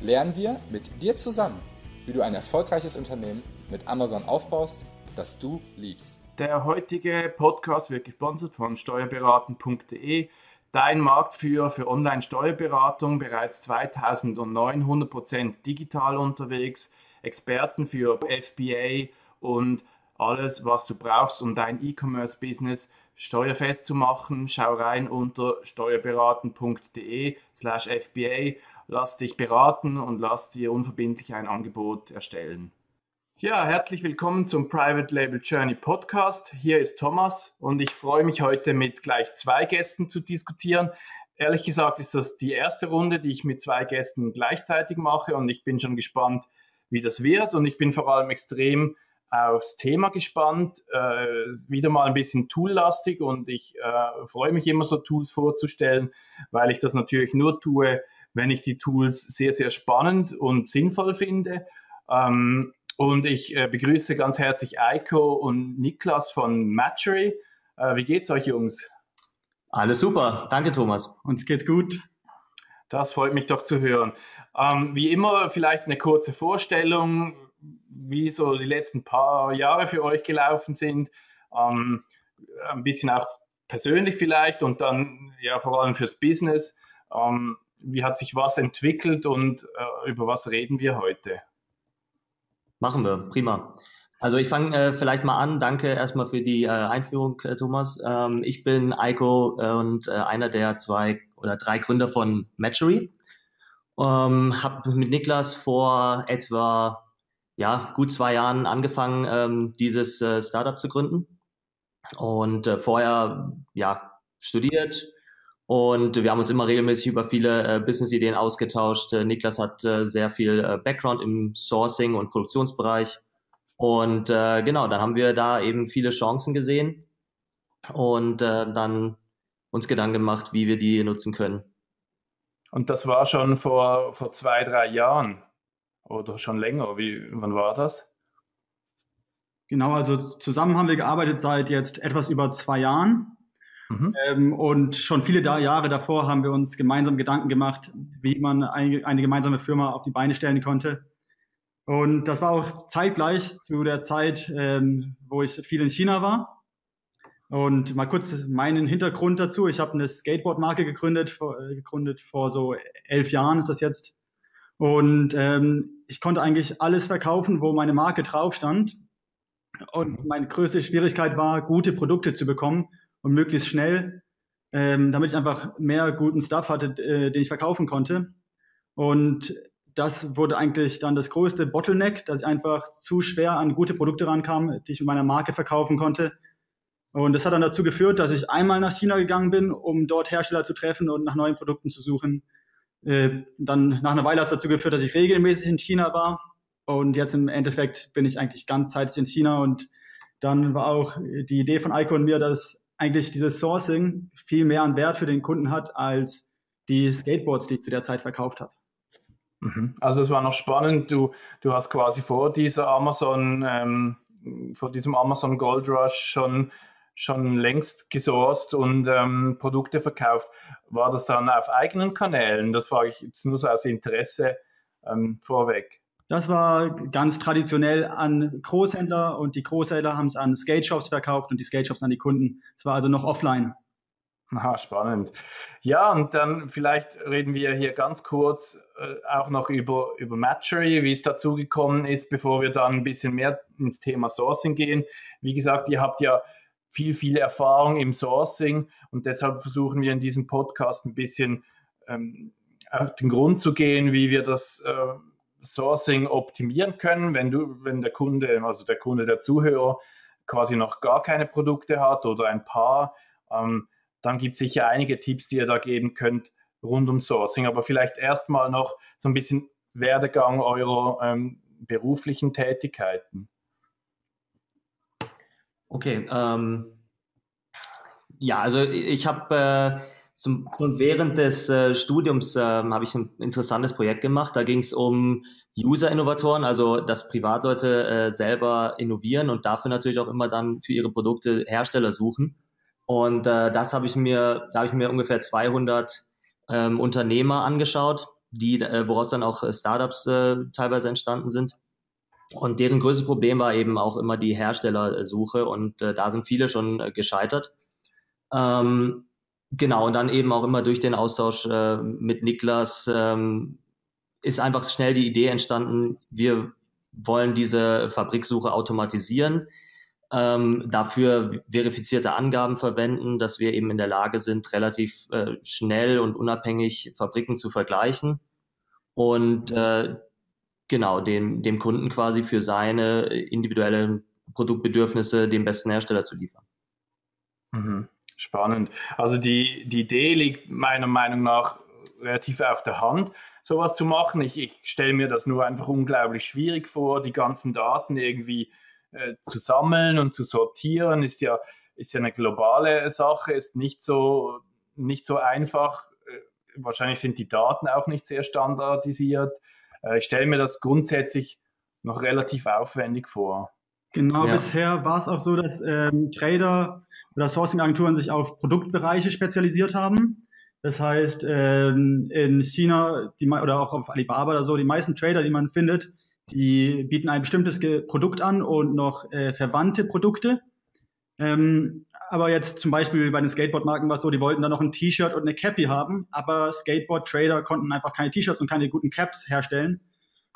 lernen wir mit dir zusammen, wie du ein erfolgreiches Unternehmen mit Amazon aufbaust, das du liebst. Der heutige Podcast wird gesponsert von steuerberaten.de, dein Marktführer für Online-Steuerberatung, bereits 2009 100% digital unterwegs, Experten für FBA und alles, was du brauchst, um dein E-Commerce-Business steuerfest zu machen. Schau rein unter steuerberaten.de slash FBA. Lass dich beraten und lass dir unverbindlich ein Angebot erstellen. Ja, herzlich willkommen zum Private Label Journey Podcast. Hier ist Thomas und ich freue mich heute mit gleich zwei Gästen zu diskutieren. Ehrlich gesagt ist das die erste Runde, die ich mit zwei Gästen gleichzeitig mache und ich bin schon gespannt, wie das wird und ich bin vor allem extrem aufs Thema gespannt, äh, wieder mal ein bisschen toollastig und ich äh, freue mich immer so Tools vorzustellen, weil ich das natürlich nur tue, wenn ich die Tools sehr, sehr spannend und sinnvoll finde. Ähm, und ich äh, begrüße ganz herzlich Eiko und Niklas von Matchery. Äh, wie geht's euch, Jungs? Alles super, danke Thomas. Uns geht's gut. Das freut mich doch zu hören. Ähm, wie immer vielleicht eine kurze Vorstellung wie so die letzten paar Jahre für euch gelaufen sind. Ähm, ein bisschen auch persönlich vielleicht und dann ja vor allem fürs Business. Ähm, wie hat sich was entwickelt und äh, über was reden wir heute? Machen wir, prima. Also ich fange äh, vielleicht mal an. Danke erstmal für die äh, Einführung, äh, Thomas. Ähm, ich bin Eiko äh, und äh, einer der zwei oder drei Gründer von Matchery. Ähm, habe mit Niklas vor etwa ja, gut zwei Jahren angefangen, ähm, dieses äh, Startup zu gründen. Und vorher, ja, studiert. Und wir haben uns immer regelmäßig über viele äh, Business-Ideen ausgetauscht. Äh, Niklas hat äh, sehr viel äh, Background im Sourcing und Produktionsbereich. Und äh, genau, dann haben wir da eben viele Chancen gesehen und äh, dann uns Gedanken gemacht, wie wir die nutzen können. Und das war schon vor, vor zwei, drei Jahren. Oder schon länger? Wie, wann war das? Genau, also zusammen haben wir gearbeitet seit jetzt etwas über zwei Jahren. Mhm. Ähm, und schon viele da Jahre davor haben wir uns gemeinsam Gedanken gemacht, wie man eine, eine gemeinsame Firma auf die Beine stellen konnte. Und das war auch zeitgleich zu der Zeit, ähm, wo ich viel in China war. Und mal kurz meinen Hintergrund dazu. Ich habe eine Skateboard-Marke gegründet, vor, äh, gegründet vor so elf Jahren ist das jetzt. Und ähm, ich konnte eigentlich alles verkaufen, wo meine Marke drauf stand. Und meine größte Schwierigkeit war, gute Produkte zu bekommen und möglichst schnell, ähm, damit ich einfach mehr guten Stuff hatte, äh, den ich verkaufen konnte. Und das wurde eigentlich dann das größte Bottleneck, dass ich einfach zu schwer an gute Produkte rankam, die ich mit meiner Marke verkaufen konnte. Und das hat dann dazu geführt, dass ich einmal nach China gegangen bin, um dort Hersteller zu treffen und nach neuen Produkten zu suchen. Äh, dann nach einer Weile hat es dazu geführt, dass ich regelmäßig in China war. Und jetzt im Endeffekt bin ich eigentlich ganzzeitig in China. Und dann war auch die Idee von Eiko und mir, dass eigentlich dieses Sourcing viel mehr an Wert für den Kunden hat als die Skateboards, die ich zu der Zeit verkauft habe. Mhm. Also das war noch spannend. Du, du hast quasi vor dieser Amazon, ähm, vor diesem Amazon Gold Rush schon schon längst gesourced und ähm, Produkte verkauft. War das dann auf eigenen Kanälen? Das frage ich jetzt nur so aus Interesse ähm, vorweg. Das war ganz traditionell an Großhändler und die Großhändler haben es an Skate Shops verkauft und die Skate Shops an die Kunden. Es war also noch offline. Aha, spannend. Ja, und dann vielleicht reden wir hier ganz kurz äh, auch noch über, über Matchery, wie es dazu gekommen ist, bevor wir dann ein bisschen mehr ins Thema Sourcing gehen. Wie gesagt, ihr habt ja viel, viel Erfahrung im Sourcing und deshalb versuchen wir in diesem Podcast ein bisschen ähm, auf den Grund zu gehen, wie wir das äh, Sourcing optimieren können, wenn du, wenn der Kunde, also der Kunde, der Zuhörer quasi noch gar keine Produkte hat oder ein paar, ähm, dann gibt es sicher einige Tipps, die ihr da geben könnt rund um Sourcing. Aber vielleicht erstmal noch so ein bisschen, Werdegang eurer ähm, beruflichen Tätigkeiten? Okay, ähm, ja, also ich habe äh, zum, während des äh, Studiums äh, habe ich ein interessantes Projekt gemacht. Da ging es um User-Innovatoren, also dass Privatleute äh, selber innovieren und dafür natürlich auch immer dann für ihre Produkte Hersteller suchen. Und äh, das habe ich mir, da habe ich mir ungefähr 200 ähm, Unternehmer angeschaut, die, äh, woraus dann auch äh, Startups teilweise entstanden sind. Und deren größtes Problem war eben auch immer die Herstellersuche und da sind viele schon gescheitert. Ähm, Genau, und dann eben auch immer durch den Austausch äh, mit Niklas ähm, ist einfach schnell die Idee entstanden, wir wollen diese Fabriksuche automatisieren, ähm, dafür verifizierte Angaben verwenden, dass wir eben in der Lage sind, relativ äh, schnell und unabhängig Fabriken zu vergleichen und äh, genau dem, dem Kunden quasi für seine individuellen Produktbedürfnisse den besten Hersteller zu liefern. Mhm. Spannend. Also die, die Idee liegt meiner Meinung nach relativ auf der Hand, sowas zu machen. Ich, ich stelle mir das nur einfach unglaublich schwierig vor, die ganzen Daten irgendwie äh, zu sammeln und zu sortieren. Ist ja, ist ja eine globale Sache, ist nicht so, nicht so einfach. Äh, wahrscheinlich sind die Daten auch nicht sehr standardisiert. Äh, ich stelle mir das grundsätzlich noch relativ aufwendig vor. Genau, ja. bisher war es auch so, dass ähm, Trader oder Sourcing-Agenturen sich auf Produktbereiche spezialisiert haben. Das heißt, ähm, in China die, oder auch auf Alibaba oder so, die meisten Trader, die man findet, die bieten ein bestimmtes Produkt an und noch äh, verwandte Produkte. Ähm, aber jetzt zum Beispiel bei den Skateboard-Marken war es so, die wollten dann noch ein T-Shirt und eine Cappy haben, aber Skateboard-Trader konnten einfach keine T-Shirts und keine guten Caps herstellen.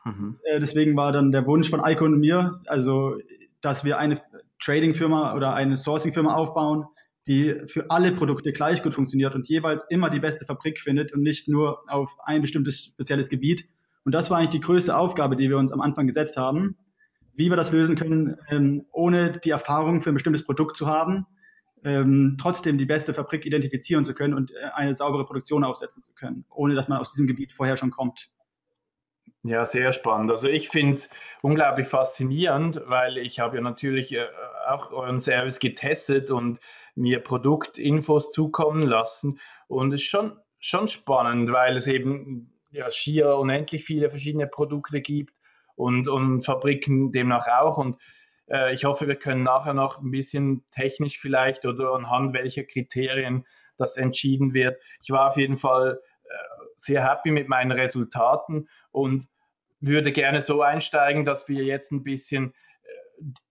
Mhm. Äh, deswegen war dann der Wunsch von Icon und mir, also dass wir eine Trading-Firma oder eine Sourcing-Firma aufbauen, die für alle Produkte gleich gut funktioniert und jeweils immer die beste Fabrik findet und nicht nur auf ein bestimmtes spezielles Gebiet. Und das war eigentlich die größte Aufgabe, die wir uns am Anfang gesetzt haben, wie wir das lösen können, ähm, ohne die Erfahrung für ein bestimmtes Produkt zu haben, ähm, trotzdem die beste Fabrik identifizieren zu können und äh, eine saubere Produktion aufsetzen zu können, ohne dass man aus diesem Gebiet vorher schon kommt. Ja, sehr spannend. Also ich finde es unglaublich faszinierend, weil ich habe ja natürlich äh, auch euren Service getestet und mir Produktinfos zukommen lassen. Und es ist schon, schon spannend, weil es eben ja schier unendlich viele verschiedene Produkte gibt und, und Fabriken demnach auch. Und äh, ich hoffe, wir können nachher noch ein bisschen technisch vielleicht oder anhand welcher Kriterien das entschieden wird. Ich war auf jeden Fall sehr happy mit meinen Resultaten und würde gerne so einsteigen, dass wir jetzt ein bisschen äh,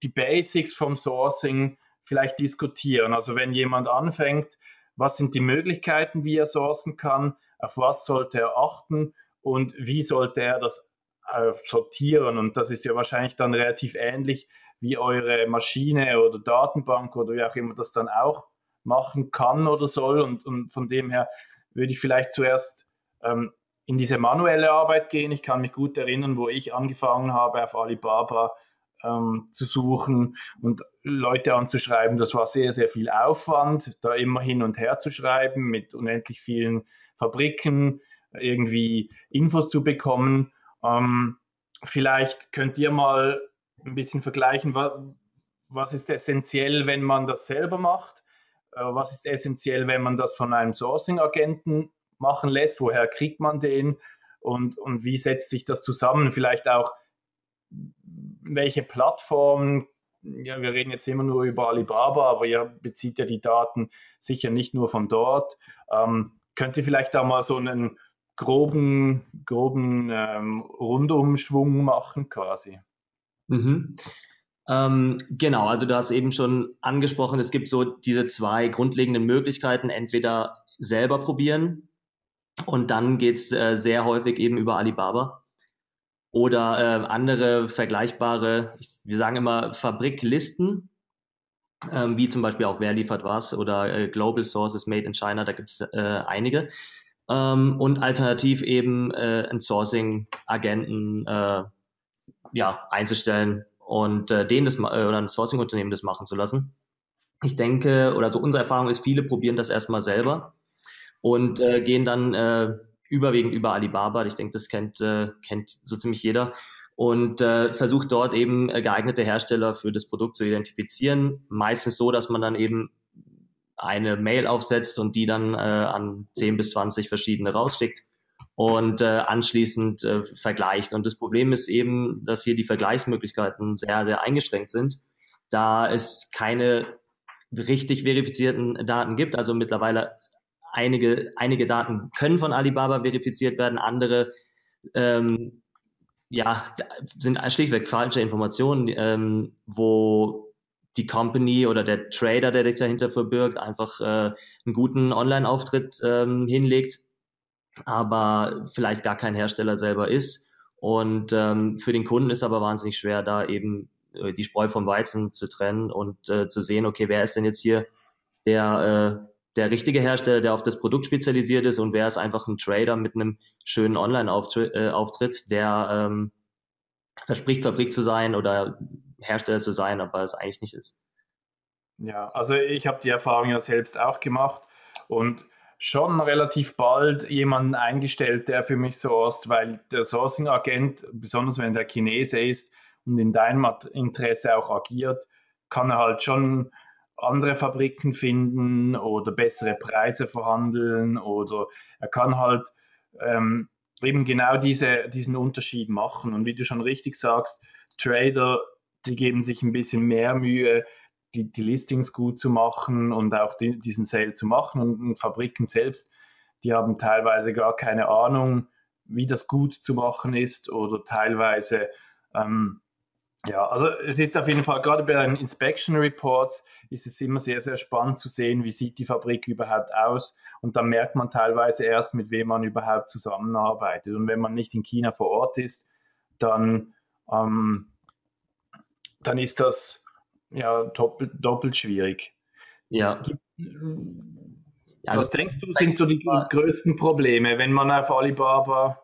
die Basics vom Sourcing vielleicht diskutieren. Also wenn jemand anfängt, was sind die Möglichkeiten, wie er sourcen kann, auf was sollte er achten und wie sollte er das äh, sortieren. Und das ist ja wahrscheinlich dann relativ ähnlich wie eure Maschine oder Datenbank oder wie auch immer das dann auch machen kann oder soll. Und, und von dem her würde ich vielleicht zuerst ähm, in diese manuelle Arbeit gehen. Ich kann mich gut erinnern, wo ich angefangen habe, auf Alibaba ähm, zu suchen und Leute anzuschreiben. Das war sehr, sehr viel Aufwand, da immer hin und her zu schreiben, mit unendlich vielen Fabriken irgendwie Infos zu bekommen. Ähm, vielleicht könnt ihr mal ein bisschen vergleichen, was, was ist essentiell, wenn man das selber macht? Äh, was ist essentiell, wenn man das von einem Sourcing-Agenten machen lässt, woher kriegt man den und, und wie setzt sich das zusammen? Vielleicht auch, welche Plattformen, ja, wir reden jetzt immer nur über Alibaba, aber ihr bezieht ja die Daten sicher nicht nur von dort. Ähm, könnt ihr vielleicht da mal so einen groben, groben ähm, Rundumschwung machen quasi? Mhm. Ähm, genau, also du hast eben schon angesprochen, es gibt so diese zwei grundlegenden Möglichkeiten, entweder selber probieren, und dann geht's äh, sehr häufig eben über Alibaba oder äh, andere vergleichbare, ich, wir sagen immer Fabriklisten, ähm, wie zum Beispiel auch Wer liefert was oder äh, Global Sources Made in China, da gibt's äh, einige. Ähm, und alternativ eben äh, ein Sourcing-Agenten äh, ja, einzustellen und äh, denen das äh, oder ein Sourcing-Unternehmen das machen zu lassen. Ich denke, oder so unsere Erfahrung ist, viele probieren das erstmal selber und äh, gehen dann äh, überwiegend über Alibaba. Ich denke, das kennt, äh, kennt so ziemlich jeder. Und äh, versucht dort eben äh, geeignete Hersteller für das Produkt zu identifizieren. Meistens so, dass man dann eben eine Mail aufsetzt und die dann äh, an 10 bis 20 verschiedene rausschickt und äh, anschließend äh, vergleicht. Und das Problem ist eben, dass hier die Vergleichsmöglichkeiten sehr, sehr eingeschränkt sind, da es keine richtig verifizierten Daten gibt. Also mittlerweile einige, einige Daten können von Alibaba verifiziert werden, andere ähm, ja, sind schlichtweg falsche Informationen, ähm, wo die Company oder der Trader, der sich dahinter verbirgt, einfach äh, einen guten Online-Auftritt ähm, hinlegt, aber vielleicht gar kein Hersteller selber ist. Und ähm, für den Kunden ist aber wahnsinnig schwer, da eben äh, die Spreu vom Weizen zu trennen und äh, zu sehen, okay, wer ist denn jetzt hier der, äh, der richtige Hersteller, der auf das Produkt spezialisiert ist und wer ist einfach ein Trader mit einem schönen Online-Auftritt, äh, der ähm, verspricht, Fabrik zu sein oder Hersteller zu sein, aber es eigentlich nicht ist. Ja, also ich habe die Erfahrung ja selbst auch gemacht und schon relativ bald jemanden eingestellt, der für mich sourced, weil der Sourcing-Agent, besonders wenn der Chinese ist und in deinem Interesse auch agiert, kann er halt schon andere Fabriken finden oder bessere Preise verhandeln oder er kann halt ähm, eben genau diese, diesen Unterschied machen. Und wie du schon richtig sagst, Trader die geben sich ein bisschen mehr Mühe, die, die Listings gut zu machen und auch die, diesen Sale zu machen. Und, und Fabriken selbst, die haben teilweise gar keine Ahnung, wie das gut zu machen ist oder teilweise, ähm, ja, also es ist auf jeden Fall, gerade bei den Inspection Reports ist es immer sehr, sehr spannend zu sehen, wie sieht die Fabrik überhaupt aus und dann merkt man teilweise erst, mit wem man überhaupt zusammenarbeitet. Und wenn man nicht in China vor Ort ist, dann ähm, dann ist das ja doppelt, doppelt schwierig. Ja. Also, Was denkst du, sind so die größten Probleme, wenn man auf Alibaba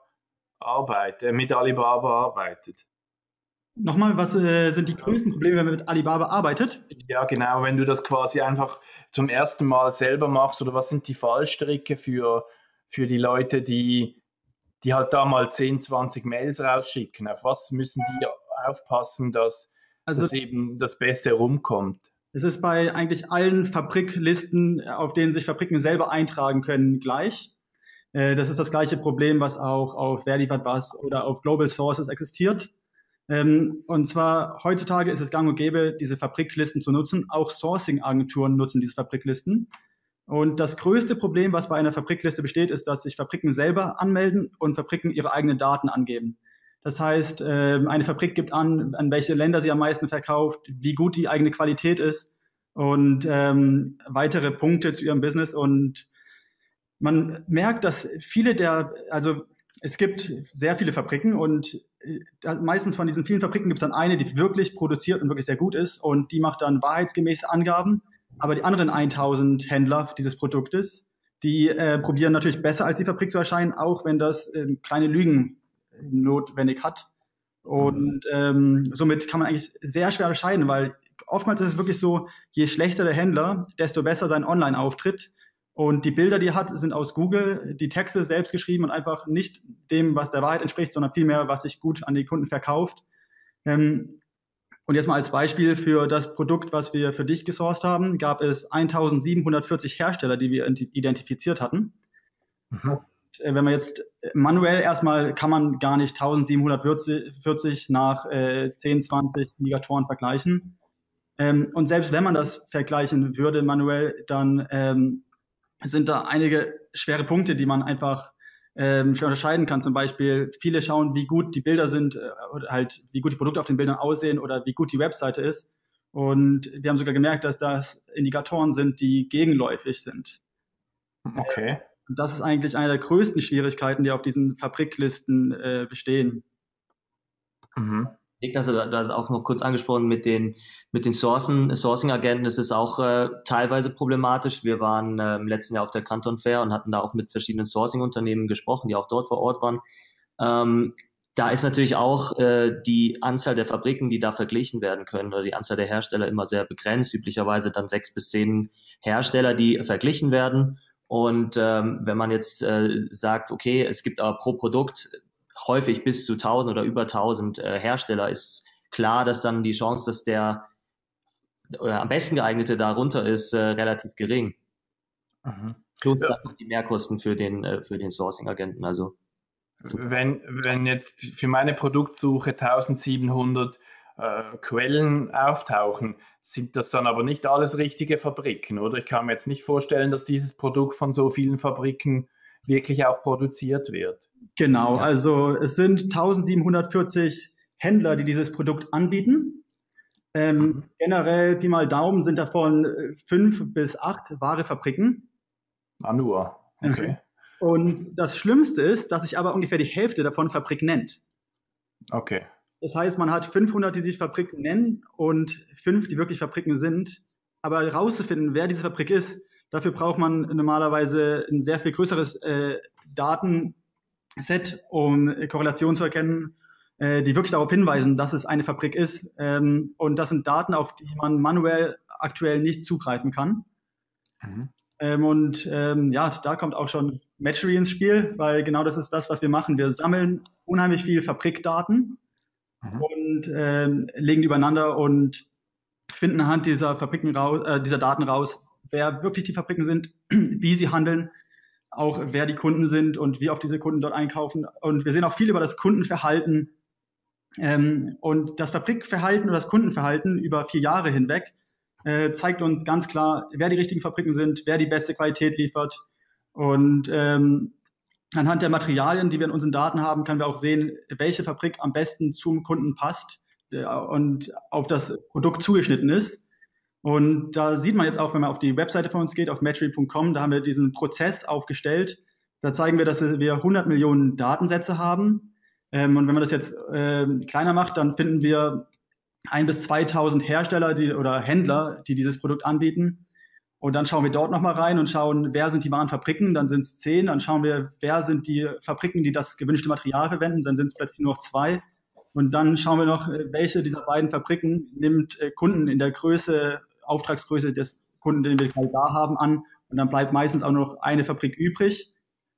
arbeitet, mit Alibaba arbeitet? Nochmal, was äh, sind die größten Probleme, wenn man mit Alibaba arbeitet? Ja, genau, wenn du das quasi einfach zum ersten Mal selber machst oder was sind die Fallstricke für, für die Leute, die, die halt da mal 10, 20 Mails rausschicken? Auf was müssen die aufpassen, dass also, dass eben das Beste rumkommt. Es ist bei eigentlich allen Fabriklisten, auf denen sich Fabriken selber eintragen können, gleich. Äh, das ist das gleiche Problem, was auch auf Wer liefert was oder auf Global Sources existiert. Ähm, und zwar heutzutage ist es gang und gäbe, diese Fabriklisten zu nutzen. Auch Sourcing-Agenturen nutzen diese Fabriklisten. Und das größte Problem, was bei einer Fabrikliste besteht, ist, dass sich Fabriken selber anmelden und Fabriken ihre eigenen Daten angeben. Das heißt, ähm, eine Fabrik gibt an, an welche Länder sie am meisten verkauft, wie gut die eigene Qualität ist und ähm, weitere Punkte zu ihrem Business. Und man merkt, dass viele der, also es gibt sehr viele Fabriken und äh, meistens von diesen vielen Fabriken gibt es dann eine, die wirklich produziert und wirklich sehr gut ist und die macht dann wahrheitsgemäße Angaben. Aber die anderen 1000 Händler dieses Produktes, die äh, probieren natürlich besser als die Fabrik zu erscheinen, auch wenn das äh, kleine Lügen notwendig hat. Und ähm, somit kann man eigentlich sehr schwer entscheiden, weil oftmals ist es wirklich so, je schlechter der Händler, desto besser sein Online-Auftritt. Und die Bilder, die er hat, sind aus Google, die Texte selbst geschrieben und einfach nicht dem, was der Wahrheit entspricht, sondern vielmehr, was sich gut an die Kunden verkauft. Ähm, und jetzt mal als Beispiel für das Produkt, was wir für dich gesourced haben, gab es 1740 Hersteller, die wir identifiziert hatten. Mhm. Äh, wenn man jetzt manuell erstmal kann man gar nicht 1740 nach äh, 10, 20 Ligatoren vergleichen. Ähm, und selbst wenn man das vergleichen würde manuell, dann ähm, sind da einige schwere Punkte, die man einfach ähm, schwer unterscheiden kann. Zum Beispiel, viele schauen, wie gut die Bilder sind, äh, oder halt, wie gut die Produkte auf den Bildern aussehen oder wie gut die Webseite ist. Und wir haben sogar gemerkt, dass das Indikatoren sind, die gegenläufig sind. Okay. Und das ist eigentlich eine der größten Schwierigkeiten, die auf diesen Fabriklisten äh, bestehen. Mhm. Niklas hat das auch noch kurz angesprochen mit den, mit den Sourcen, Sourcing-Agenten. Das ist auch äh, teilweise problematisch. Wir waren äh, im letzten Jahr auf der Canton Fair und hatten da auch mit verschiedenen Sourcing-Unternehmen gesprochen, die auch dort vor Ort waren. Ähm, da ist natürlich auch äh, die Anzahl der Fabriken, die da verglichen werden können, oder die Anzahl der Hersteller immer sehr begrenzt. Üblicherweise dann sechs bis zehn Hersteller, die verglichen werden. Und ähm, wenn man jetzt äh, sagt, okay, es gibt aber pro Produkt häufig bis zu 1000 oder über 1000 äh, Hersteller, ist klar, dass dann die Chance, dass der äh, am besten geeignete darunter ist, äh, relativ gering. Mhm. Plus ja. dann die Mehrkosten für den, äh, für den Sourcing-Agenten. Also wenn, wenn jetzt für meine Produktsuche 1700 äh, Quellen auftauchen, sind das dann aber nicht alles richtige Fabriken, oder? Ich kann mir jetzt nicht vorstellen, dass dieses Produkt von so vielen Fabriken wirklich auch produziert wird. Genau, also es sind 1740 Händler, die dieses Produkt anbieten. Ähm, mhm. Generell, Pi mal Daumen, sind davon äh, fünf bis acht wahre Fabriken. Ah, nur. Okay. Und das Schlimmste ist, dass sich aber ungefähr die Hälfte davon Fabrik nennt. Okay. Das heißt, man hat 500, die sich Fabriken nennen und fünf, die wirklich Fabriken sind. Aber herauszufinden, wer diese Fabrik ist, dafür braucht man normalerweise ein sehr viel größeres äh, Datenset, um Korrelationen zu erkennen, äh, die wirklich darauf hinweisen, dass es eine Fabrik ist. Ähm, und das sind Daten, auf die man manuell aktuell nicht zugreifen kann. Mhm. Ähm, und ähm, ja, da kommt auch schon Matchery ins Spiel, weil genau das ist das, was wir machen. Wir sammeln unheimlich viel Fabrikdaten mhm. und ähm, legen die übereinander und finden anhand dieser Fabriken raus, äh, dieser Daten raus, wer wirklich die Fabriken sind, wie sie handeln, auch wer die Kunden sind und wie oft diese Kunden dort einkaufen. Und wir sehen auch viel über das Kundenverhalten ähm, und das Fabrikverhalten oder das Kundenverhalten über vier Jahre hinweg äh, zeigt uns ganz klar, wer die richtigen Fabriken sind, wer die beste Qualität liefert. Und ähm, anhand der Materialien, die wir in unseren Daten haben, können wir auch sehen, welche Fabrik am besten zum Kunden passt und auf das Produkt zugeschnitten ist. Und da sieht man jetzt auch, wenn man auf die Webseite von uns geht, auf metry.com, da haben wir diesen Prozess aufgestellt. Da zeigen wir, dass wir 100 Millionen Datensätze haben. Ähm, und wenn man das jetzt äh, kleiner macht, dann finden wir ein bis 2000 Hersteller die, oder Händler, die dieses Produkt anbieten. Und dann schauen wir dort nochmal rein und schauen, wer sind die wahren Fabriken, dann sind es zehn. Dann schauen wir, wer sind die Fabriken, die das gewünschte Material verwenden, dann sind es plötzlich nur noch zwei. Und dann schauen wir noch, welche dieser beiden Fabriken nimmt äh, Kunden in der Größe, Auftragsgröße des Kunden, den wir gerade da haben, an. Und dann bleibt meistens auch noch eine Fabrik übrig.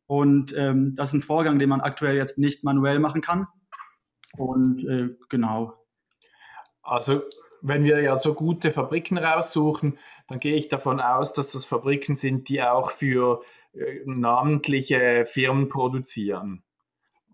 Und ähm, das ist ein Vorgang, den man aktuell jetzt nicht manuell machen kann. Und äh, genau. Also wenn wir ja so gute Fabriken raussuchen, dann gehe ich davon aus, dass das Fabriken sind, die auch für äh, namentliche Firmen produzieren.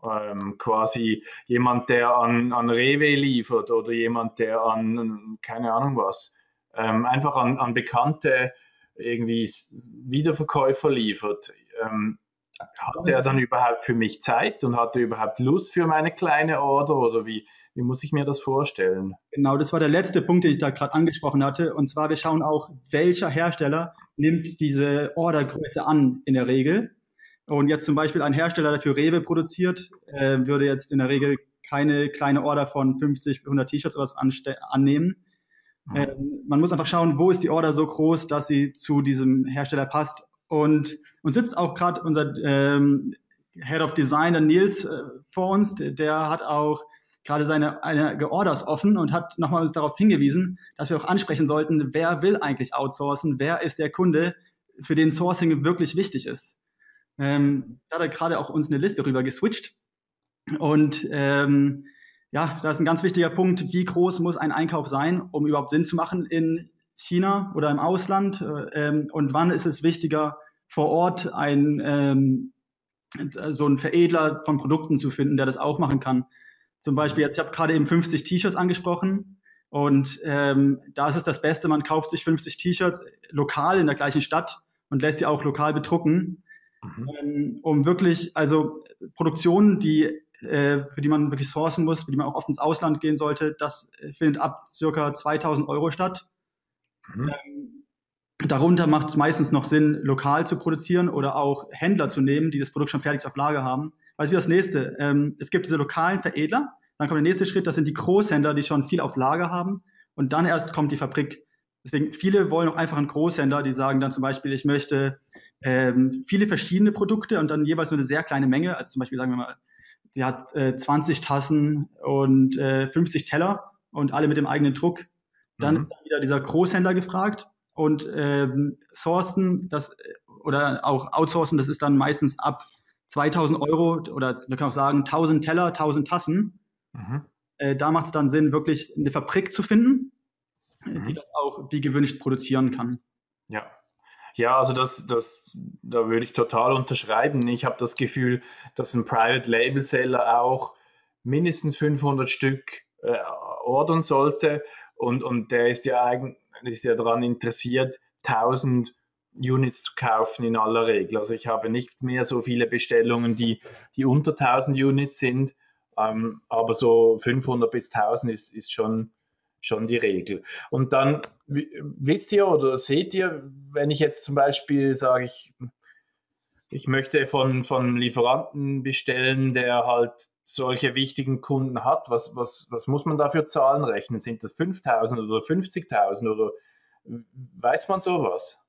Ähm, quasi jemand, der an, an Rewe liefert oder jemand, der an, keine Ahnung was, ähm, einfach an, an bekannte irgendwie Wiederverkäufer liefert. Ähm, hat er dann überhaupt für mich Zeit und hat er überhaupt Lust für meine kleine Order oder wie, wie muss ich mir das vorstellen? Genau, das war der letzte Punkt, den ich da gerade angesprochen hatte. Und zwar, wir schauen auch, welcher Hersteller nimmt diese Ordergröße an in der Regel. Und jetzt zum Beispiel ein Hersteller, der für Rewe produziert, äh, würde jetzt in der Regel keine kleine Order von 50, 100 T-Shirts oder was annehmen. Mhm. Äh, man muss einfach schauen, wo ist die Order so groß, dass sie zu diesem Hersteller passt. Und uns sitzt auch gerade unser ähm, Head of Design, der Nils, äh, vor uns. Der, hat auch gerade seine einige Orders offen und hat nochmal darauf hingewiesen, dass wir auch ansprechen sollten, wer will eigentlich outsourcen, wer ist der Kunde, für den Sourcing wirklich wichtig ist. Ähm, da hat er gerade auch uns eine Liste rüber geswitcht. Und ähm, ja, da ist ein ganz wichtiger Punkt, wie groß muss ein Einkauf sein, um überhaupt Sinn zu machen in China oder im Ausland? Äh, ähm, und wann ist es wichtiger, vor Ort ein ähm, so einen Veredler von Produkten zu finden, der das auch machen kann? Zum Beispiel jetzt, ich habe gerade eben 50 T-Shirts angesprochen und ähm, da ist es das Beste, man kauft sich 50 T-Shirts lokal in der gleichen Stadt und lässt sie auch lokal bedrucken, mhm. ähm, um wirklich, also Produktionen, die äh, für die man wirklich sourcen muss, für die man auch oft ins Ausland gehen sollte, das findet ab circa 2000 Euro statt. Mhm. Ähm, darunter macht es meistens noch Sinn, lokal zu produzieren oder auch Händler zu nehmen, die das Produkt schon fertig auf Lager haben. Was ist das nächste? Ähm, es gibt diese lokalen Veredler. Dann kommt der nächste Schritt, das sind die Großhändler, die schon viel auf Lager haben. Und dann erst kommt die Fabrik. Deswegen, viele wollen auch einfach einen Großhändler, die sagen dann zum Beispiel, ich möchte ähm, viele verschiedene Produkte und dann jeweils nur eine sehr kleine Menge. Also zum Beispiel sagen wir mal, die hat äh, 20 Tassen und äh, 50 Teller und alle mit dem eigenen Druck. Dann mhm. ist dann wieder dieser Großhändler gefragt und ähm, sourcen das oder auch outsourcen, das ist dann meistens ab 2000 Euro oder man kann auch sagen 1000 Teller, 1000 Tassen. Mhm. Äh, da macht es dann Sinn, wirklich eine Fabrik zu finden, mhm. die das auch wie gewünscht produzieren kann. Ja. Ja, also das, das, da würde ich total unterschreiben. Ich habe das Gefühl, dass ein Private Label Seller auch mindestens 500 Stück äh, ordern sollte und, und der ist ja eigentlich ist ja daran interessiert, 1000 Units zu kaufen in aller Regel. Also ich habe nicht mehr so viele Bestellungen, die, die unter 1000 Units sind, ähm, aber so 500 bis 1000 ist, ist schon, schon die Regel. Und dann wisst ihr oder seht ihr, wenn ich jetzt zum Beispiel sage, ich, ich möchte von, von Lieferanten bestellen, der halt solche wichtigen Kunden hat, was, was, was muss man da für Zahlen rechnen? Sind das 5000 oder 50.000 oder weiß man sowas?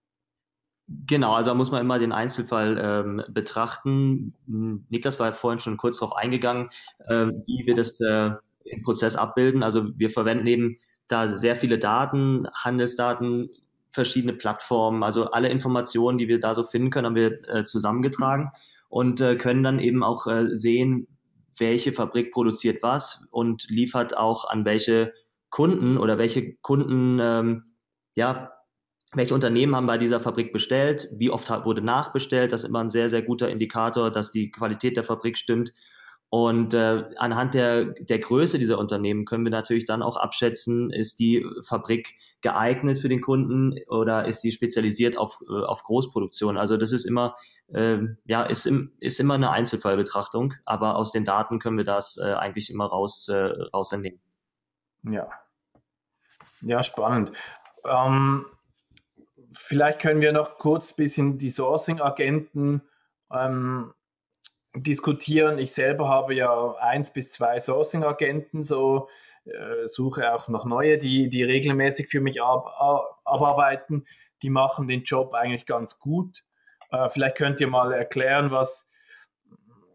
Genau, also da muss man immer den Einzelfall ähm, betrachten. Niklas war vorhin schon kurz darauf eingegangen, äh, wie wir das äh, im Prozess abbilden. Also wir verwenden eben da sehr viele Daten, Handelsdaten, verschiedene Plattformen, also alle Informationen, die wir da so finden können, haben wir äh, zusammengetragen und äh, können dann eben auch äh, sehen, welche Fabrik produziert was und liefert auch an welche Kunden oder welche Kunden ähm, ja welche Unternehmen haben bei dieser Fabrik bestellt, wie oft wurde nachbestellt, das ist immer ein sehr, sehr guter Indikator, dass die Qualität der Fabrik stimmt. Und äh, anhand der, der Größe dieser Unternehmen können wir natürlich dann auch abschätzen, ist die Fabrik geeignet für den Kunden oder ist sie spezialisiert auf, äh, auf Großproduktion. Also das ist immer, äh, ja, ist, im, ist immer eine Einzelfallbetrachtung, aber aus den Daten können wir das äh, eigentlich immer raus, äh, rausentnehmen. Ja. Ja, spannend. Ähm, vielleicht können wir noch kurz bisschen die Sourcing-Agenten ähm, diskutieren. Ich selber habe ja eins bis zwei Sourcing-Agenten, so äh, suche auch noch neue, die, die regelmäßig für mich ab, abarbeiten. Die machen den Job eigentlich ganz gut. Äh, vielleicht könnt ihr mal erklären, was,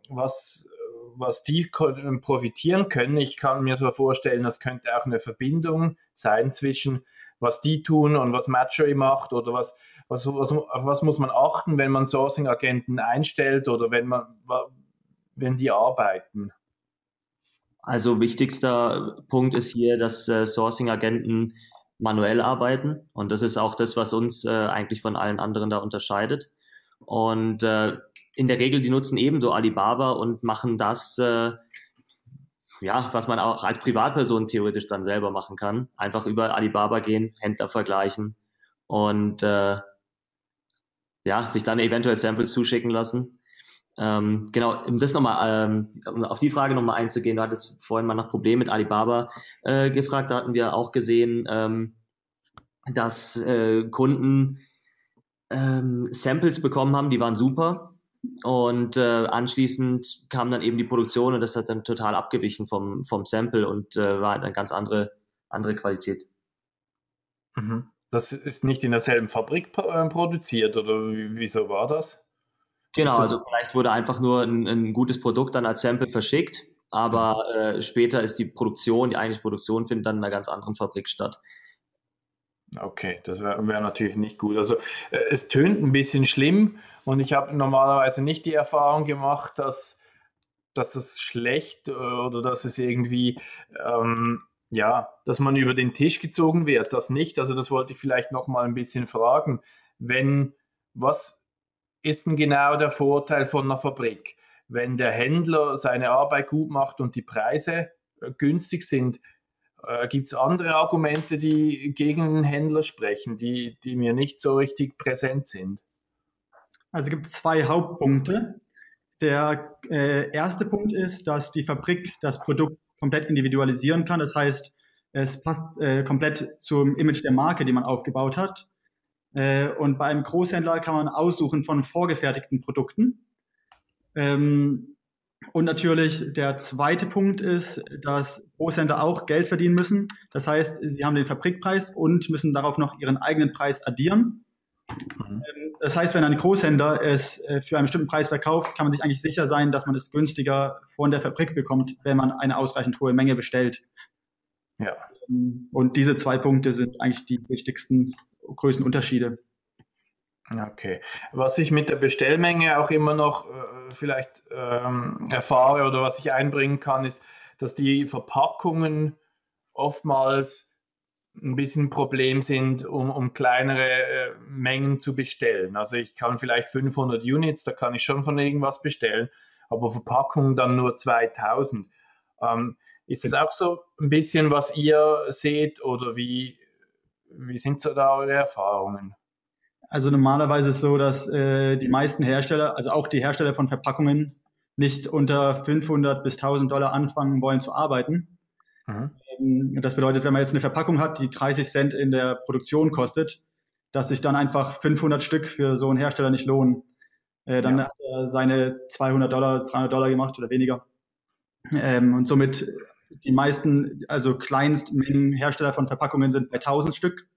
was, was die profitieren können. Ich kann mir so vorstellen, das könnte auch eine Verbindung sein zwischen was die tun und was Matchery macht oder was, was, was, auf was muss man achten, wenn man Sourcing-Agenten einstellt oder wenn man, wenn die arbeiten? Also wichtigster Punkt ist hier, dass äh, Sourcing-Agenten manuell arbeiten und das ist auch das, was uns äh, eigentlich von allen anderen da unterscheidet. Und äh, in der Regel, die nutzen ebenso Alibaba und machen das, äh, ja, was man auch als Privatperson theoretisch dann selber machen kann. Einfach über Alibaba gehen, Händler vergleichen und äh, ja, sich dann eventuell Samples zuschicken lassen. Ähm, genau, um das nochmal, ähm, um auf die Frage nochmal einzugehen, du hattest vorhin mal nach Problemen mit Alibaba äh, gefragt, da hatten wir auch gesehen, ähm, dass äh, Kunden ähm, Samples bekommen haben, die waren super, und äh, anschließend kam dann eben die Produktion und das hat dann total abgewichen vom, vom Sample und äh, war halt eine ganz andere, andere Qualität. Mhm. Das ist nicht in derselben Fabrik äh, produziert oder wieso war das? Genau, also vielleicht wurde einfach nur ein, ein, gutes Produkt dann als Sample verschickt, aber äh, später ist die Produktion, die eigentliche Produktion findet dann in einer ganz anderen Fabrik statt. Okay, das wäre wär natürlich nicht gut. Also äh, es tönt ein bisschen schlimm und ich habe normalerweise nicht die Erfahrung gemacht, dass, dass es schlecht äh, oder dass es irgendwie, ähm, ja, dass man über den Tisch gezogen wird. Das nicht. Also das wollte ich vielleicht noch mal ein bisschen fragen. Wenn, was ist denn genau der Vorteil von einer Fabrik? Wenn der Händler seine Arbeit gut macht und die Preise äh, günstig sind, äh, Gibt es andere Argumente, die gegen den Händler sprechen, die, die mir nicht so richtig präsent sind? Also es gibt zwei Hauptpunkte. Der äh, erste Punkt ist, dass die Fabrik das Produkt komplett individualisieren kann. Das heißt, es passt äh, komplett zum Image der Marke, die man aufgebaut hat. Äh, und bei einem Großhändler kann man aussuchen von vorgefertigten Produkten. Ähm, und natürlich der zweite Punkt ist, dass Großhändler auch Geld verdienen müssen. Das heißt, sie haben den Fabrikpreis und müssen darauf noch ihren eigenen Preis addieren. Mhm. Ähm, das heißt, wenn ein Großhändler es äh, für einen bestimmten Preis verkauft, kann man sich eigentlich sicher sein, dass man es günstiger von der Fabrik bekommt, wenn man eine ausreichend hohe Menge bestellt. Ja. Ähm, und diese zwei Punkte sind eigentlich die wichtigsten, größten Unterschiede. Okay. Was ich mit der Bestellmenge auch immer noch äh, vielleicht ähm, erfahre oder was ich einbringen kann, ist, dass die Verpackungen oftmals ein bisschen ein Problem sind, um, um kleinere äh, Mengen zu bestellen. Also ich kann vielleicht 500 Units, da kann ich schon von irgendwas bestellen, aber Verpackungen dann nur 2000. Ähm, ist das auch so ein bisschen, was ihr seht oder wie, wie sind so da eure Erfahrungen? Also normalerweise ist es so, dass äh, die meisten Hersteller, also auch die Hersteller von Verpackungen, nicht unter 500 bis 1000 Dollar anfangen wollen zu arbeiten. Mhm. Das bedeutet, wenn man jetzt eine Verpackung hat, die 30 Cent in der Produktion kostet, dass sich dann einfach 500 Stück für so einen Hersteller nicht lohnen. Äh, dann ja. hat er seine 200 Dollar, 300 Dollar gemacht oder weniger. Ähm, und somit die meisten, also Kleinstmengen Hersteller von Verpackungen sind bei 1000 Stück.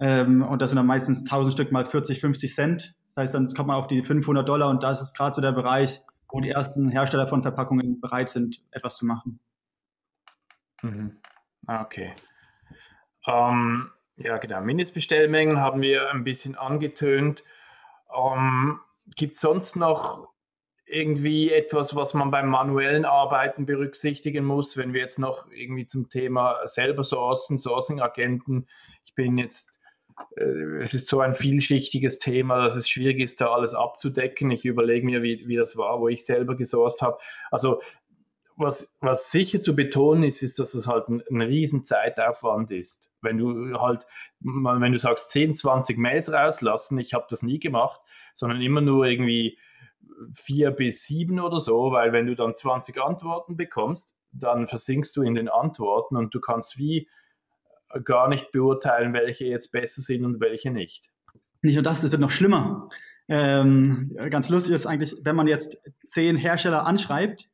Ähm, und das sind dann meistens 1000 Stück mal 40, 50 Cent. Das heißt, dann kommt man auf die 500 Dollar und das ist gerade so der Bereich, wo die ersten Hersteller von Verpackungen bereit sind, etwas zu machen. Mhm. Ah, okay. Ähm, ja, genau. Mindestbestellmengen haben wir ein bisschen angetönt. Ähm, Gibt es sonst noch irgendwie etwas, was man beim manuellen Arbeiten berücksichtigen muss, wenn wir jetzt noch irgendwie zum Thema selber sourcen, Sourcing-Agenten. Ich bin jetzt, äh, es ist so ein vielschichtiges Thema, dass es schwierig ist, da alles abzudecken. Ich überlege mir, wie, wie das war, wo ich selber gesourced habe. Also was, was sicher zu betonen ist, ist, dass es halt ein, ein riesen Zeitaufwand ist. Wenn du halt, wenn du sagst, 10, 20 Mails rauslassen, ich habe das nie gemacht, sondern immer nur irgendwie vier bis sieben oder so, weil wenn du dann 20 Antworten bekommst, dann versinkst du in den Antworten und du kannst wie gar nicht beurteilen, welche jetzt besser sind und welche nicht. Nicht nur das, das wird noch schlimmer. Ähm, ganz lustig ist eigentlich, wenn man jetzt zehn Hersteller anschreibt,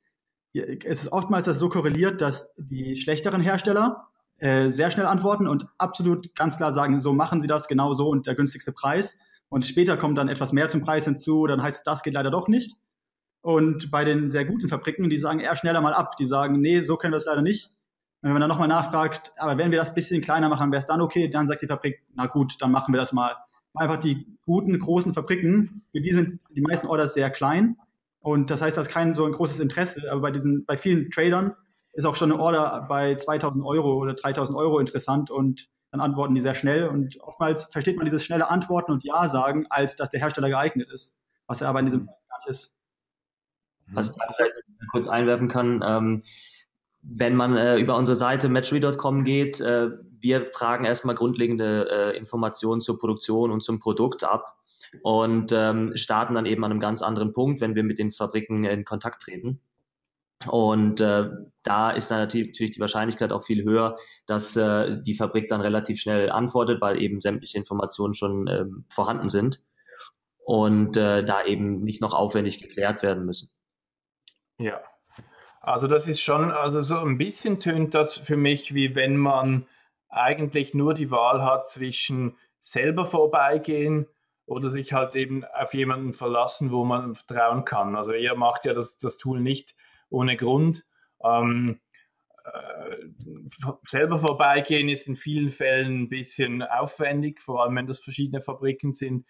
es ist oftmals das so korreliert, dass die schlechteren Hersteller äh, sehr schnell antworten und absolut ganz klar sagen, so machen sie das genau so und der günstigste Preis. Und später kommt dann etwas mehr zum Preis hinzu, dann heißt es, das geht leider doch nicht. Und bei den sehr guten Fabriken, die sagen eher schneller mal ab, die sagen, nee, so können wir es leider nicht. Und wenn man dann nochmal nachfragt, aber wenn wir das bisschen kleiner machen, wäre es dann okay, dann sagt die Fabrik, na gut, dann machen wir das mal. Einfach die guten, großen Fabriken, für die sind die meisten Orders sehr klein. Und das heißt, da ist kein so ein großes Interesse. Aber bei diesen, bei vielen Tradern ist auch schon eine Order bei 2000 Euro oder 3000 Euro interessant und dann antworten die sehr schnell und oftmals versteht man dieses schnelle Antworten und Ja sagen, als dass der Hersteller geeignet ist, was er aber in diesem Fall gar nicht ist. Was ich da vielleicht kurz einwerfen kann, ähm, wenn man äh, über unsere Seite matchery.com geht, äh, wir fragen erstmal grundlegende äh, Informationen zur Produktion und zum Produkt ab und ähm, starten dann eben an einem ganz anderen Punkt, wenn wir mit den Fabriken in Kontakt treten. Und äh, da ist dann natürlich die Wahrscheinlichkeit auch viel höher, dass äh, die Fabrik dann relativ schnell antwortet, weil eben sämtliche Informationen schon ähm, vorhanden sind und äh, da eben nicht noch aufwendig geklärt werden müssen. Ja, also das ist schon, also so ein bisschen tönt das für mich, wie wenn man eigentlich nur die Wahl hat zwischen selber vorbeigehen oder sich halt eben auf jemanden verlassen, wo man vertrauen kann. Also ihr macht ja das, das Tool nicht ohne Grund. Ähm, äh, selber vorbeigehen ist in vielen Fällen ein bisschen aufwendig, vor allem wenn das verschiedene Fabriken sind.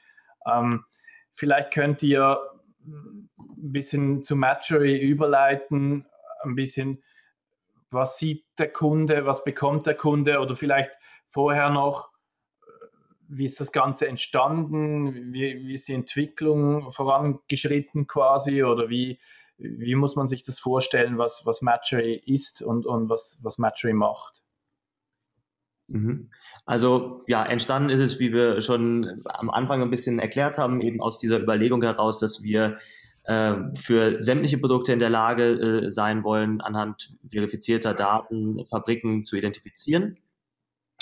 Ähm, vielleicht könnt ihr ein bisschen zu Matchery überleiten, ein bisschen, was sieht der Kunde, was bekommt der Kunde oder vielleicht vorher noch, wie ist das Ganze entstanden, wie, wie ist die Entwicklung vorangeschritten quasi oder wie, wie muss man sich das vorstellen, was, was Matchery ist und, und was, was Matchery macht? Mhm. Also ja, entstanden ist es, wie wir schon am Anfang ein bisschen erklärt haben, eben aus dieser Überlegung heraus, dass wir äh, für sämtliche Produkte in der Lage äh, sein wollen, anhand verifizierter Daten Fabriken zu identifizieren.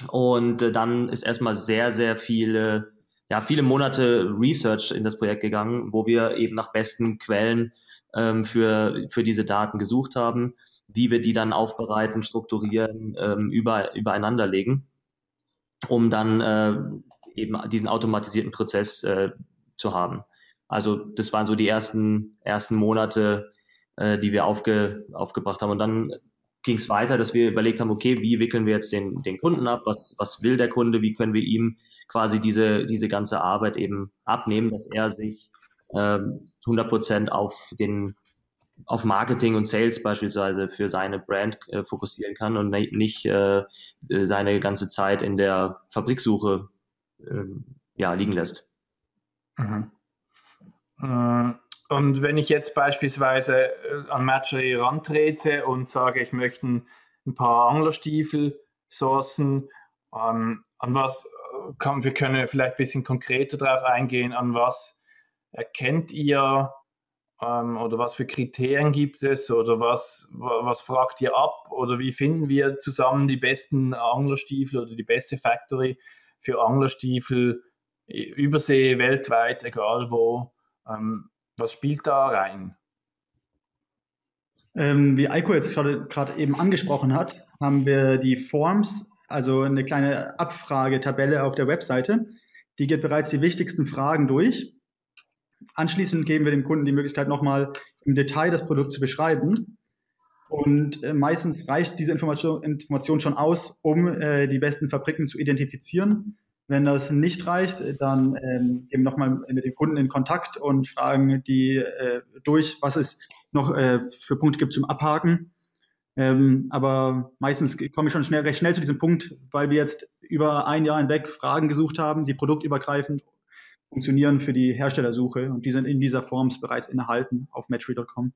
Und äh, dann ist erstmal sehr, sehr viele, ja, viele Monate Research in das Projekt gegangen, wo wir eben nach besten Quellen ähm, für, für diese Daten gesucht haben, wie wir die dann aufbereiten, strukturieren, ähm, über, übereinander legen, um dann äh, eben diesen automatisierten Prozess äh, zu haben. Also das waren so die ersten, ersten Monate, äh, die wir aufge, aufgebracht haben. Und dann ging es weiter, dass wir überlegt haben, okay, wie wickeln wir jetzt den, den Kunden ab? Was, was will der Kunde? Wie können wir ihm quasi diese, diese ganze Arbeit eben abnehmen, dass er sich ähm, 100 Prozent auf den auf Marketing und Sales beispielsweise für seine Brand äh, fokussieren kann und nicht äh, seine ganze Zeit in der Fabriksuche äh, ja, liegen lässt. Mhm. Äh, und wenn ich jetzt beispielsweise äh, an Matchery rantrete und sage, ich möchte ein paar Anglerstiefel sourcen, ähm, an was äh, kann, wir können vielleicht ein bisschen konkreter darauf eingehen, an was erkennt ihr ähm, oder was für Kriterien gibt es oder was, was fragt ihr ab oder wie finden wir zusammen die besten Anglerstiefel oder die beste Factory für Anglerstiefel übersee, weltweit, egal wo. Ähm, was spielt da rein? Ähm, wie Eiko jetzt gerade eben angesprochen hat, haben wir die Forms, also eine kleine Abfragetabelle auf der Webseite. Die geht bereits die wichtigsten Fragen durch. Anschließend geben wir dem Kunden die Möglichkeit, nochmal im Detail das Produkt zu beschreiben. Und äh, meistens reicht diese Information, Information schon aus, um äh, die besten Fabriken zu identifizieren. Wenn das nicht reicht, dann ähm, wir nochmal mit dem Kunden in Kontakt und fragen die äh, durch, was es noch äh, für Punkte gibt zum Abhaken. Ähm, aber meistens komme ich schon schnell, recht schnell zu diesem Punkt, weil wir jetzt über ein Jahr hinweg Fragen gesucht haben, die produktübergreifend funktionieren für die Herstellersuche und die sind in dieser Form bereits innehalten auf Matchery.com.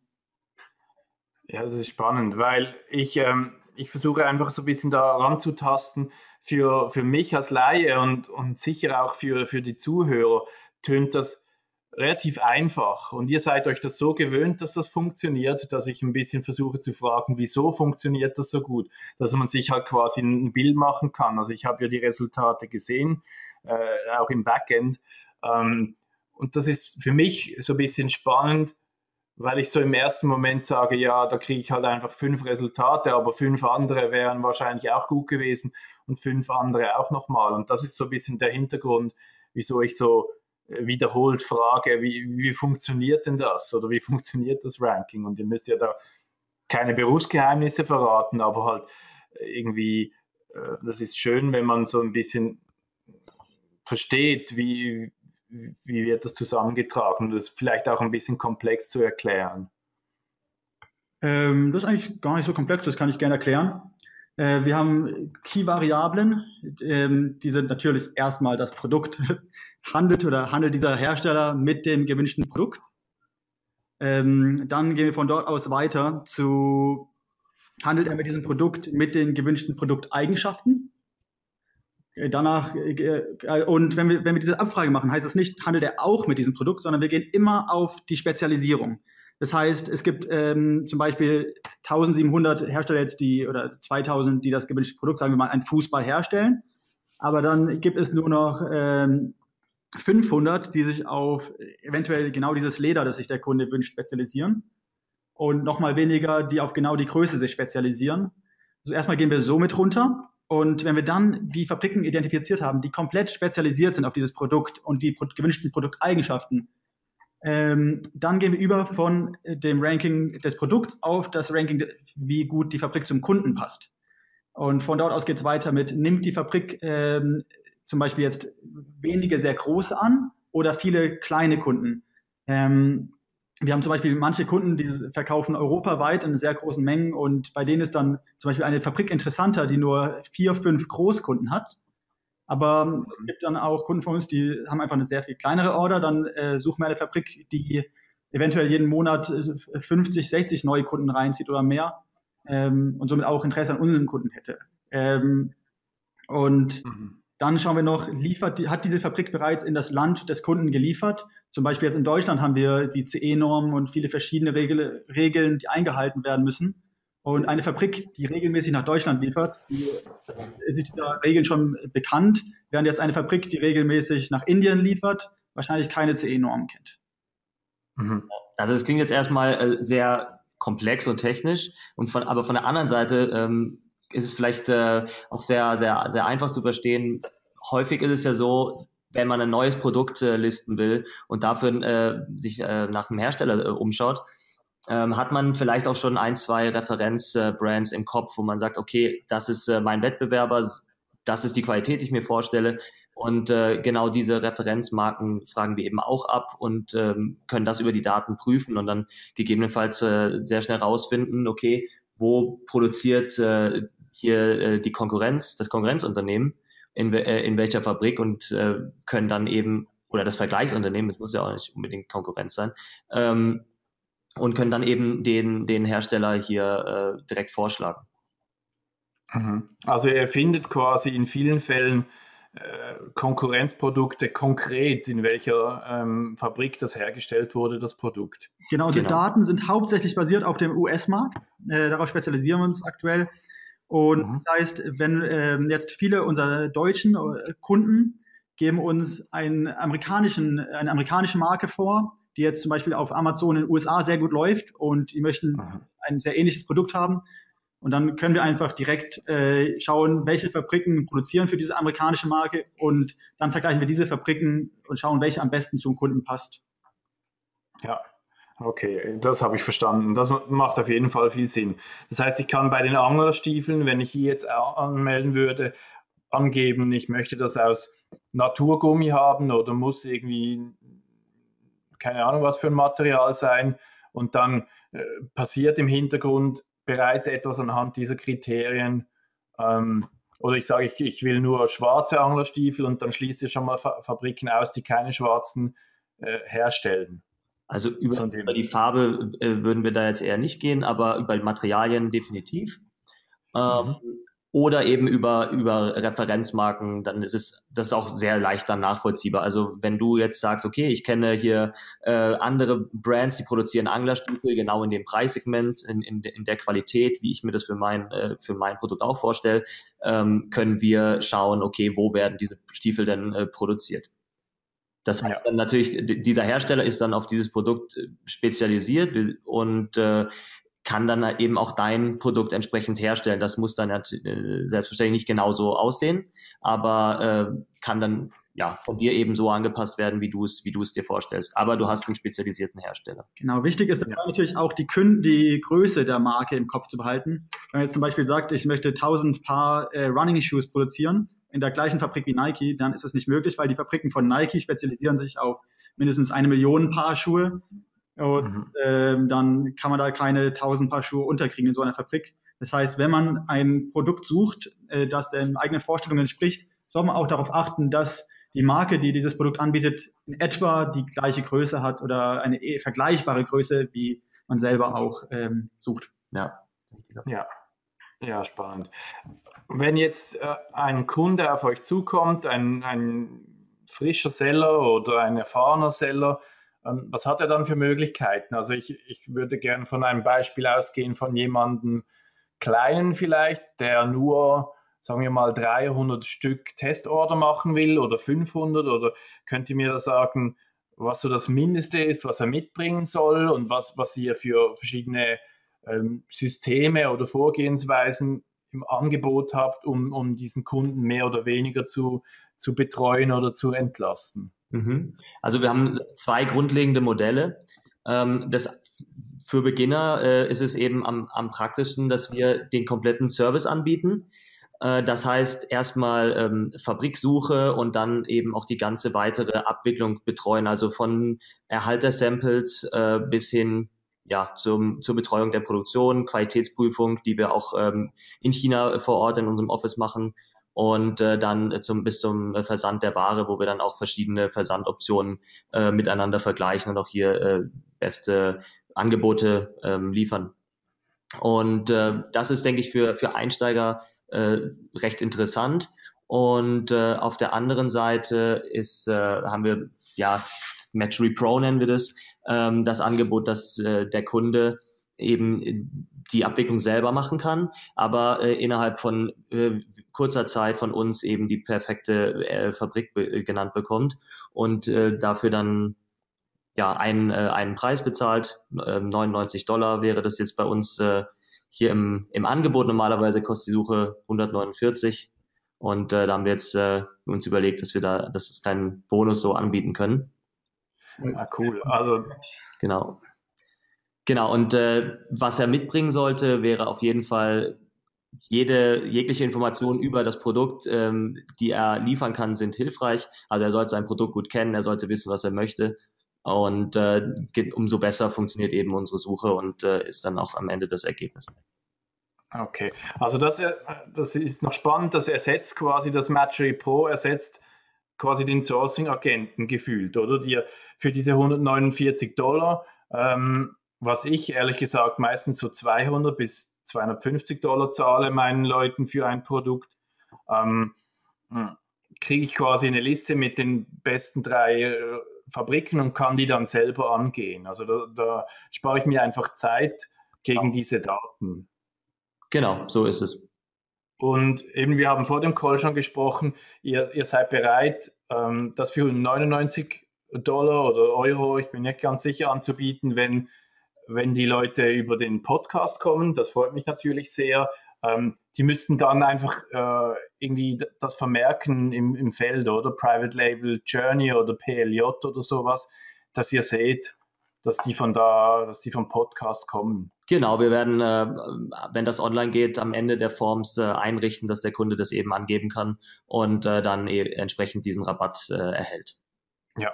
Ja, das ist spannend, weil ich, ähm, ich versuche einfach so ein bisschen da ranzutasten. Für, für mich als Laie und, und sicher auch für, für die Zuhörer tönt das relativ einfach. Und ihr seid euch das so gewöhnt, dass das funktioniert, dass ich ein bisschen versuche zu fragen, wieso funktioniert das so gut? Dass man sich halt quasi ein Bild machen kann. Also ich habe ja die Resultate gesehen, äh, auch im Backend. Ähm, und das ist für mich so ein bisschen spannend, weil ich so im ersten Moment sage, ja, da kriege ich halt einfach fünf Resultate, aber fünf andere wären wahrscheinlich auch gut gewesen und fünf andere auch nochmal. Und das ist so ein bisschen der Hintergrund, wieso ich so äh, wiederholt frage, wie, wie funktioniert denn das oder wie funktioniert das Ranking? Und ihr müsst ja da keine Berufsgeheimnisse verraten, aber halt irgendwie, äh, das ist schön, wenn man so ein bisschen versteht, wie, wie wird das zusammengetragen? Das ist vielleicht auch ein bisschen komplex zu erklären. Ähm, das ist eigentlich gar nicht so komplex, das kann ich gerne erklären. Äh, wir haben Key-Variablen, ähm, die sind natürlich erstmal das Produkt. handelt oder handelt dieser Hersteller mit dem gewünschten Produkt? Ähm, dann gehen wir von dort aus weiter zu, handelt er mit diesem Produkt mit den gewünschten Produkteigenschaften? Äh, danach, äh, äh, und wenn wir, wenn wir diese Abfrage machen, heißt es nicht, handelt er auch mit diesem Produkt, sondern wir gehen immer auf die Spezialisierung. Das heißt, es gibt ähm, zum Beispiel 1700 Hersteller jetzt, die, oder 2000, die das gewünschte Produkt, sagen wir mal, ein Fußball herstellen. Aber dann gibt es nur noch ähm, 500, die sich auf eventuell genau dieses Leder, das sich der Kunde wünscht, spezialisieren. Und nochmal weniger, die auf genau die Größe sich spezialisieren. Also erstmal gehen wir so mit runter. Und wenn wir dann die Fabriken identifiziert haben, die komplett spezialisiert sind auf dieses Produkt und die gewünschten Produkteigenschaften, ähm, dann gehen wir über von dem Ranking des Produkts auf das Ranking, wie gut die Fabrik zum Kunden passt. Und von dort aus geht es weiter mit, nimmt die Fabrik ähm, zum Beispiel jetzt wenige sehr große an oder viele kleine Kunden. Ähm, wir haben zum Beispiel manche Kunden, die verkaufen europaweit in sehr großen Mengen und bei denen ist dann zum Beispiel eine Fabrik interessanter, die nur vier, fünf Großkunden hat. Aber es gibt dann auch Kunden von uns, die haben einfach eine sehr viel kleinere Order. Dann äh, suchen wir eine Fabrik, die eventuell jeden Monat 50, äh, 60 neue Kunden reinzieht oder mehr ähm, und somit auch Interesse an unseren Kunden hätte. Ähm, und mhm. Dann schauen wir noch, liefert, hat diese Fabrik bereits in das Land des Kunden geliefert? Zum Beispiel jetzt in Deutschland haben wir die CE-Normen und viele verschiedene Regel, Regeln, die eingehalten werden müssen. Und eine Fabrik, die regelmäßig nach Deutschland liefert, die ist dieser Regeln schon bekannt, während jetzt eine Fabrik, die regelmäßig nach Indien liefert, wahrscheinlich keine CE-Normen kennt. Mhm. Also das klingt jetzt erstmal äh, sehr komplex und technisch, und von, aber von der anderen Seite ähm, ist es vielleicht äh, auch sehr, sehr, sehr einfach zu verstehen. Häufig ist es ja so, wenn man ein neues Produkt äh, listen will und dafür äh, sich äh, nach einem Hersteller äh, umschaut, ähm, hat man vielleicht auch schon ein, zwei Referenzbrands äh, im Kopf, wo man sagt, okay, das ist äh, mein Wettbewerber, das ist die Qualität, die ich mir vorstelle. Und äh, genau diese Referenzmarken fragen wir eben auch ab und ähm, können das über die Daten prüfen und dann gegebenenfalls äh, sehr schnell rausfinden, okay, wo produziert äh, hier äh, die Konkurrenz, das Konkurrenzunternehmen, in, äh, in welcher Fabrik und äh, können dann eben, oder das Vergleichsunternehmen, es muss ja auch nicht unbedingt Konkurrenz sein, ähm, und können dann eben den, den Hersteller hier äh, direkt vorschlagen. Mhm. Also er findet quasi in vielen Fällen äh, Konkurrenzprodukte konkret, in welcher ähm, Fabrik das hergestellt wurde, das Produkt. Genau, unsere genau. Daten sind hauptsächlich basiert auf dem US-Markt. Äh, darauf spezialisieren wir uns aktuell. Und mhm. das heißt, wenn äh, jetzt viele unserer deutschen äh, Kunden geben uns einen amerikanischen, eine amerikanische Marke vor, die jetzt zum Beispiel auf Amazon in den USA sehr gut läuft und die möchten mhm. ein sehr ähnliches Produkt haben. Und dann können wir einfach direkt äh, schauen, welche Fabriken produzieren für diese amerikanische Marke und dann vergleichen wir diese Fabriken und schauen, welche am besten zum Kunden passt. Ja, okay, das habe ich verstanden. Das macht auf jeden Fall viel Sinn. Das heißt, ich kann bei den Anglerstiefeln, wenn ich hier jetzt anmelden würde, angeben, ich möchte das aus Naturgummi haben oder muss irgendwie keine Ahnung was für ein Material sein und dann äh, passiert im Hintergrund bereits etwas anhand dieser Kriterien. Ähm, oder ich sage, ich, ich, will nur schwarze Anglerstiefel und dann schließt ihr schon mal Fa Fabriken aus, die keine schwarzen äh, herstellen. Also über, über die Farbe äh, würden wir da jetzt eher nicht gehen, aber über Materialien definitiv. Ähm, mhm oder eben über, über Referenzmarken, dann ist es das ist auch sehr leicht dann nachvollziehbar. Also wenn du jetzt sagst, okay, ich kenne hier äh, andere Brands, die produzieren Anglerstiefel genau in dem Preissegment, in, in, in der Qualität, wie ich mir das für mein, äh, für mein Produkt auch vorstelle, ähm, können wir schauen, okay, wo werden diese Stiefel denn äh, produziert. Das heißt ja. dann natürlich, dieser Hersteller ist dann auf dieses Produkt äh, spezialisiert und äh, kann dann halt eben auch dein Produkt entsprechend herstellen. Das muss dann äh, selbstverständlich nicht genauso aussehen, aber äh, kann dann ja von dir eben so angepasst werden, wie du es wie du es dir vorstellst. Aber du hast einen spezialisierten Hersteller. Genau, wichtig ist ja. natürlich auch die, Kün die Größe der Marke im Kopf zu behalten. Wenn man jetzt zum Beispiel sagt, ich möchte 1000 Paar äh, Running Shoes produzieren in der gleichen Fabrik wie Nike, dann ist das nicht möglich, weil die Fabriken von Nike spezialisieren sich auf mindestens eine Million Paar Schuhe und mhm. ähm, dann kann man da keine 1000 Paar Schuhe unterkriegen in so einer Fabrik. Das heißt, wenn man ein Produkt sucht, äh, das den eigenen Vorstellungen entspricht, soll man auch darauf achten, dass die Marke, die dieses Produkt anbietet, in etwa die gleiche Größe hat oder eine eh vergleichbare Größe, wie man selber auch ähm, sucht. Ja. Ja. Ja, spannend. Wenn jetzt äh, ein Kunde auf euch zukommt, ein, ein frischer Seller oder ein erfahrener Seller, ähm, was hat er dann für Möglichkeiten? Also ich, ich würde gerne von einem Beispiel ausgehen von jemandem kleinen vielleicht, der nur, sagen wir mal, 300 Stück Testorder machen will oder 500 oder könnt ihr mir da sagen, was so das Mindeste ist, was er mitbringen soll und was, was ihr für verschiedene ähm, Systeme oder Vorgehensweisen im Angebot habt, um, um diesen Kunden mehr oder weniger zu, zu betreuen oder zu entlasten? Mhm. Also wir haben zwei grundlegende Modelle. Ähm, das für Beginner äh, ist es eben am, am praktischsten, dass wir den kompletten Service anbieten. Äh, das heißt erstmal ähm, Fabriksuche und dann eben auch die ganze weitere Abwicklung betreuen, also von Erhaltersamples äh, bis hin ja, zum, zur Betreuung der Produktion, Qualitätsprüfung, die wir auch ähm, in China vor Ort in unserem Office machen und äh, dann zum, bis zum Versand der Ware, wo wir dann auch verschiedene Versandoptionen äh, miteinander vergleichen und auch hier äh, beste Angebote ähm, liefern. Und äh, das ist, denke ich, für, für Einsteiger äh, recht interessant. Und äh, auf der anderen Seite ist, äh, haben wir, ja, Matchery Pro nennen wir das, ähm, das Angebot, dass äh, der Kunde eben die Abwicklung selber machen kann, aber äh, innerhalb von äh, kurzer Zeit von uns eben die perfekte äh, Fabrik be genannt bekommt und äh, dafür dann ja einen, äh, einen Preis bezahlt. Äh, 99 Dollar wäre das jetzt bei uns äh, hier im, im Angebot. Normalerweise kostet die Suche 149 und äh, da haben wir jetzt äh, uns überlegt, dass wir da, dass es keinen Bonus so anbieten können. Ah, cool. Also genau. Genau, und äh, was er mitbringen sollte, wäre auf jeden Fall jede jegliche Information über das Produkt, ähm, die er liefern kann, sind hilfreich. Also er sollte sein Produkt gut kennen, er sollte wissen, was er möchte. Und äh, umso besser funktioniert eben unsere Suche und äh, ist dann auch am Ende das Ergebnis. Okay, also das, äh, das ist noch spannend, das ersetzt quasi das Matchery Pro, ersetzt quasi den Sourcing-Agenten gefühlt, oder? Die für diese 149 Dollar, ähm, was ich ehrlich gesagt meistens so 200 bis 250 Dollar zahle meinen Leuten für ein Produkt, ähm, hm, kriege ich quasi eine Liste mit den besten drei äh, Fabriken und kann die dann selber angehen. Also da, da spare ich mir einfach Zeit gegen ja. diese Daten. Genau, so ist es. Und eben, wir haben vor dem Call schon gesprochen, ihr, ihr seid bereit, ähm, das für 99 Dollar oder Euro, ich bin nicht ganz sicher, anzubieten, wenn, wenn die Leute über den Podcast kommen. Das freut mich natürlich sehr. Ähm, die müssten dann einfach äh, irgendwie das vermerken im, im Feld, oder? Private Label Journey oder PLJ oder sowas, dass ihr seht, dass die von da, dass die vom Podcast kommen. Genau, wir werden, äh, wenn das online geht, am Ende der Forms äh, einrichten, dass der Kunde das eben angeben kann und äh, dann e entsprechend diesen Rabatt äh, erhält. Ja.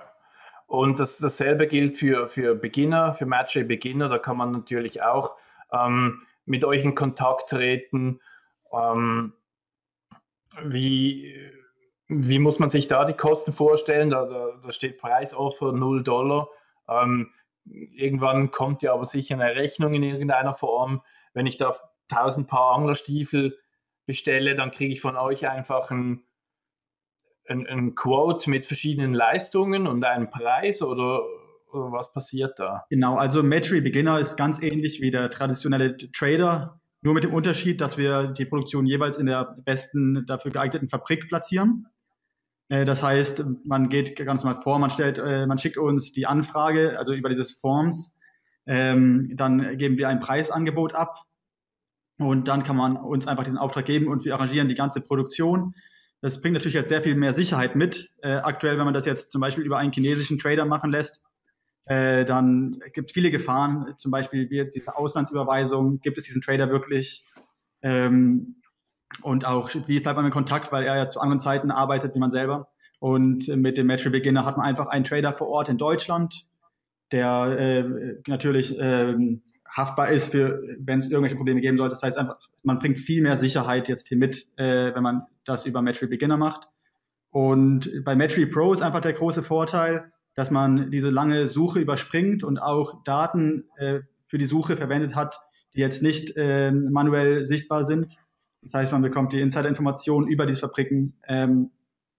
Und das, dasselbe gilt für, für Beginner, für Matchay Beginner. Da kann man natürlich auch ähm, mit euch in Kontakt treten. Ähm, wie, wie muss man sich da die Kosten vorstellen? Da, da, da steht Preisoffer 0 Dollar. Ähm, irgendwann kommt ja aber sicher eine Rechnung in irgendeiner Form. Wenn ich da 1000 Paar Anglerstiefel bestelle, dann kriege ich von euch einfach ein, ein, ein Quote mit verschiedenen Leistungen und einen Preis oder, oder was passiert da? Genau, also Matchery Beginner ist ganz ähnlich wie der traditionelle Trader, nur mit dem Unterschied, dass wir die Produktion jeweils in der besten dafür geeigneten Fabrik platzieren. Äh, das heißt, man geht ganz normal vor, man stellt, äh, man schickt uns die Anfrage, also über dieses Forms, ähm, dann geben wir ein Preisangebot ab und dann kann man uns einfach diesen Auftrag geben und wir arrangieren die ganze Produktion. Das bringt natürlich jetzt sehr viel mehr Sicherheit mit. Äh, aktuell, wenn man das jetzt zum Beispiel über einen chinesischen Trader machen lässt, dann gibt es viele Gefahren. Zum Beispiel jetzt diese Auslandsüberweisung, gibt es diesen Trader wirklich? Ähm, und auch, wie bleibt man in Kontakt, weil er ja zu anderen Zeiten arbeitet wie man selber. Und mit dem Match Beginner hat man einfach einen Trader vor Ort in Deutschland, der äh, natürlich äh, haftbar ist, für wenn es irgendwelche Probleme geben sollte. Das heißt einfach, man bringt viel mehr Sicherheit jetzt hier mit, äh, wenn man das über Matchery Beginner macht. Und bei Matchery Pro ist einfach der große Vorteil, dass man diese lange Suche überspringt und auch Daten äh, für die Suche verwendet hat, die jetzt nicht äh, manuell sichtbar sind, das heißt, man bekommt die Insider-Informationen über diese Fabriken ähm,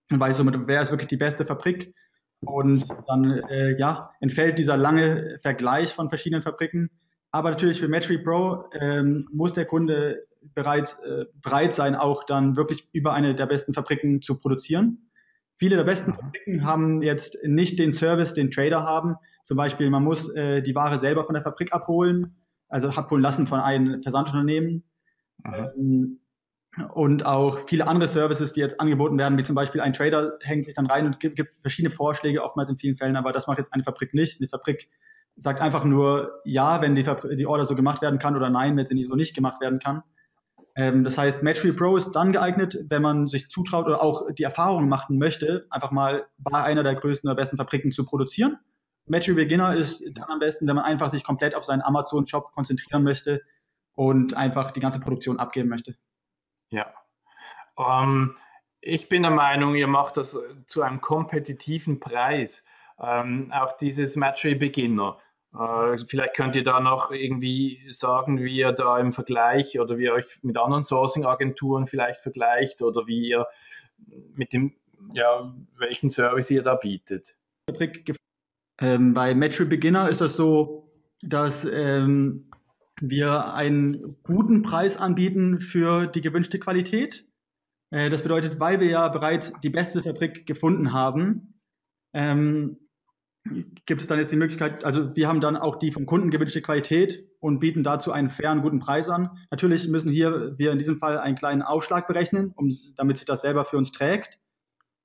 und weiß somit, wer ist wirklich die beste Fabrik. Und dann äh, ja, entfällt dieser lange Vergleich von verschiedenen Fabriken. Aber natürlich für Matchery Pro ähm, muss der Kunde bereits äh, bereit sein, auch dann wirklich über eine der besten Fabriken zu produzieren. Viele der besten Fabriken haben jetzt nicht den Service, den Trader haben. Zum Beispiel, man muss äh, die Ware selber von der Fabrik abholen, also abholen lassen von einem Versandunternehmen. Ähm, und auch viele andere Services, die jetzt angeboten werden, wie zum Beispiel ein Trader hängt sich dann rein und gibt, gibt verschiedene Vorschläge, oftmals in vielen Fällen, aber das macht jetzt eine Fabrik nicht. Eine Fabrik sagt einfach nur ja, wenn die, die Order so gemacht werden kann oder nein, wenn sie so nicht gemacht werden kann. Ähm, das heißt, Matchery Pro ist dann geeignet, wenn man sich zutraut oder auch die Erfahrung machen möchte, einfach mal bei einer der größten oder besten Fabriken zu produzieren. Matchery Beginner ist dann am besten, wenn man einfach sich komplett auf seinen Amazon-Shop konzentrieren möchte und einfach die ganze Produktion abgeben möchte. Ja. Ähm, ich bin der Meinung, ihr macht das zu einem kompetitiven Preis. Ähm, auch dieses Matchery Beginner. Äh, vielleicht könnt ihr da noch irgendwie sagen, wie ihr da im Vergleich oder wie ihr euch mit anderen Sourcing-Agenturen vielleicht vergleicht oder wie ihr mit dem, ja, welchen Service ihr da bietet. Ähm, bei Matchery Beginner ist das so, dass ähm, wir einen guten Preis anbieten für die gewünschte Qualität. Äh, das bedeutet, weil wir ja bereits die beste Fabrik gefunden haben, ähm, gibt es dann jetzt die Möglichkeit, also wir haben dann auch die vom Kunden gewünschte Qualität und bieten dazu einen fairen, guten Preis an. Natürlich müssen hier wir in diesem Fall einen kleinen Aufschlag berechnen, um, damit sich das selber für uns trägt.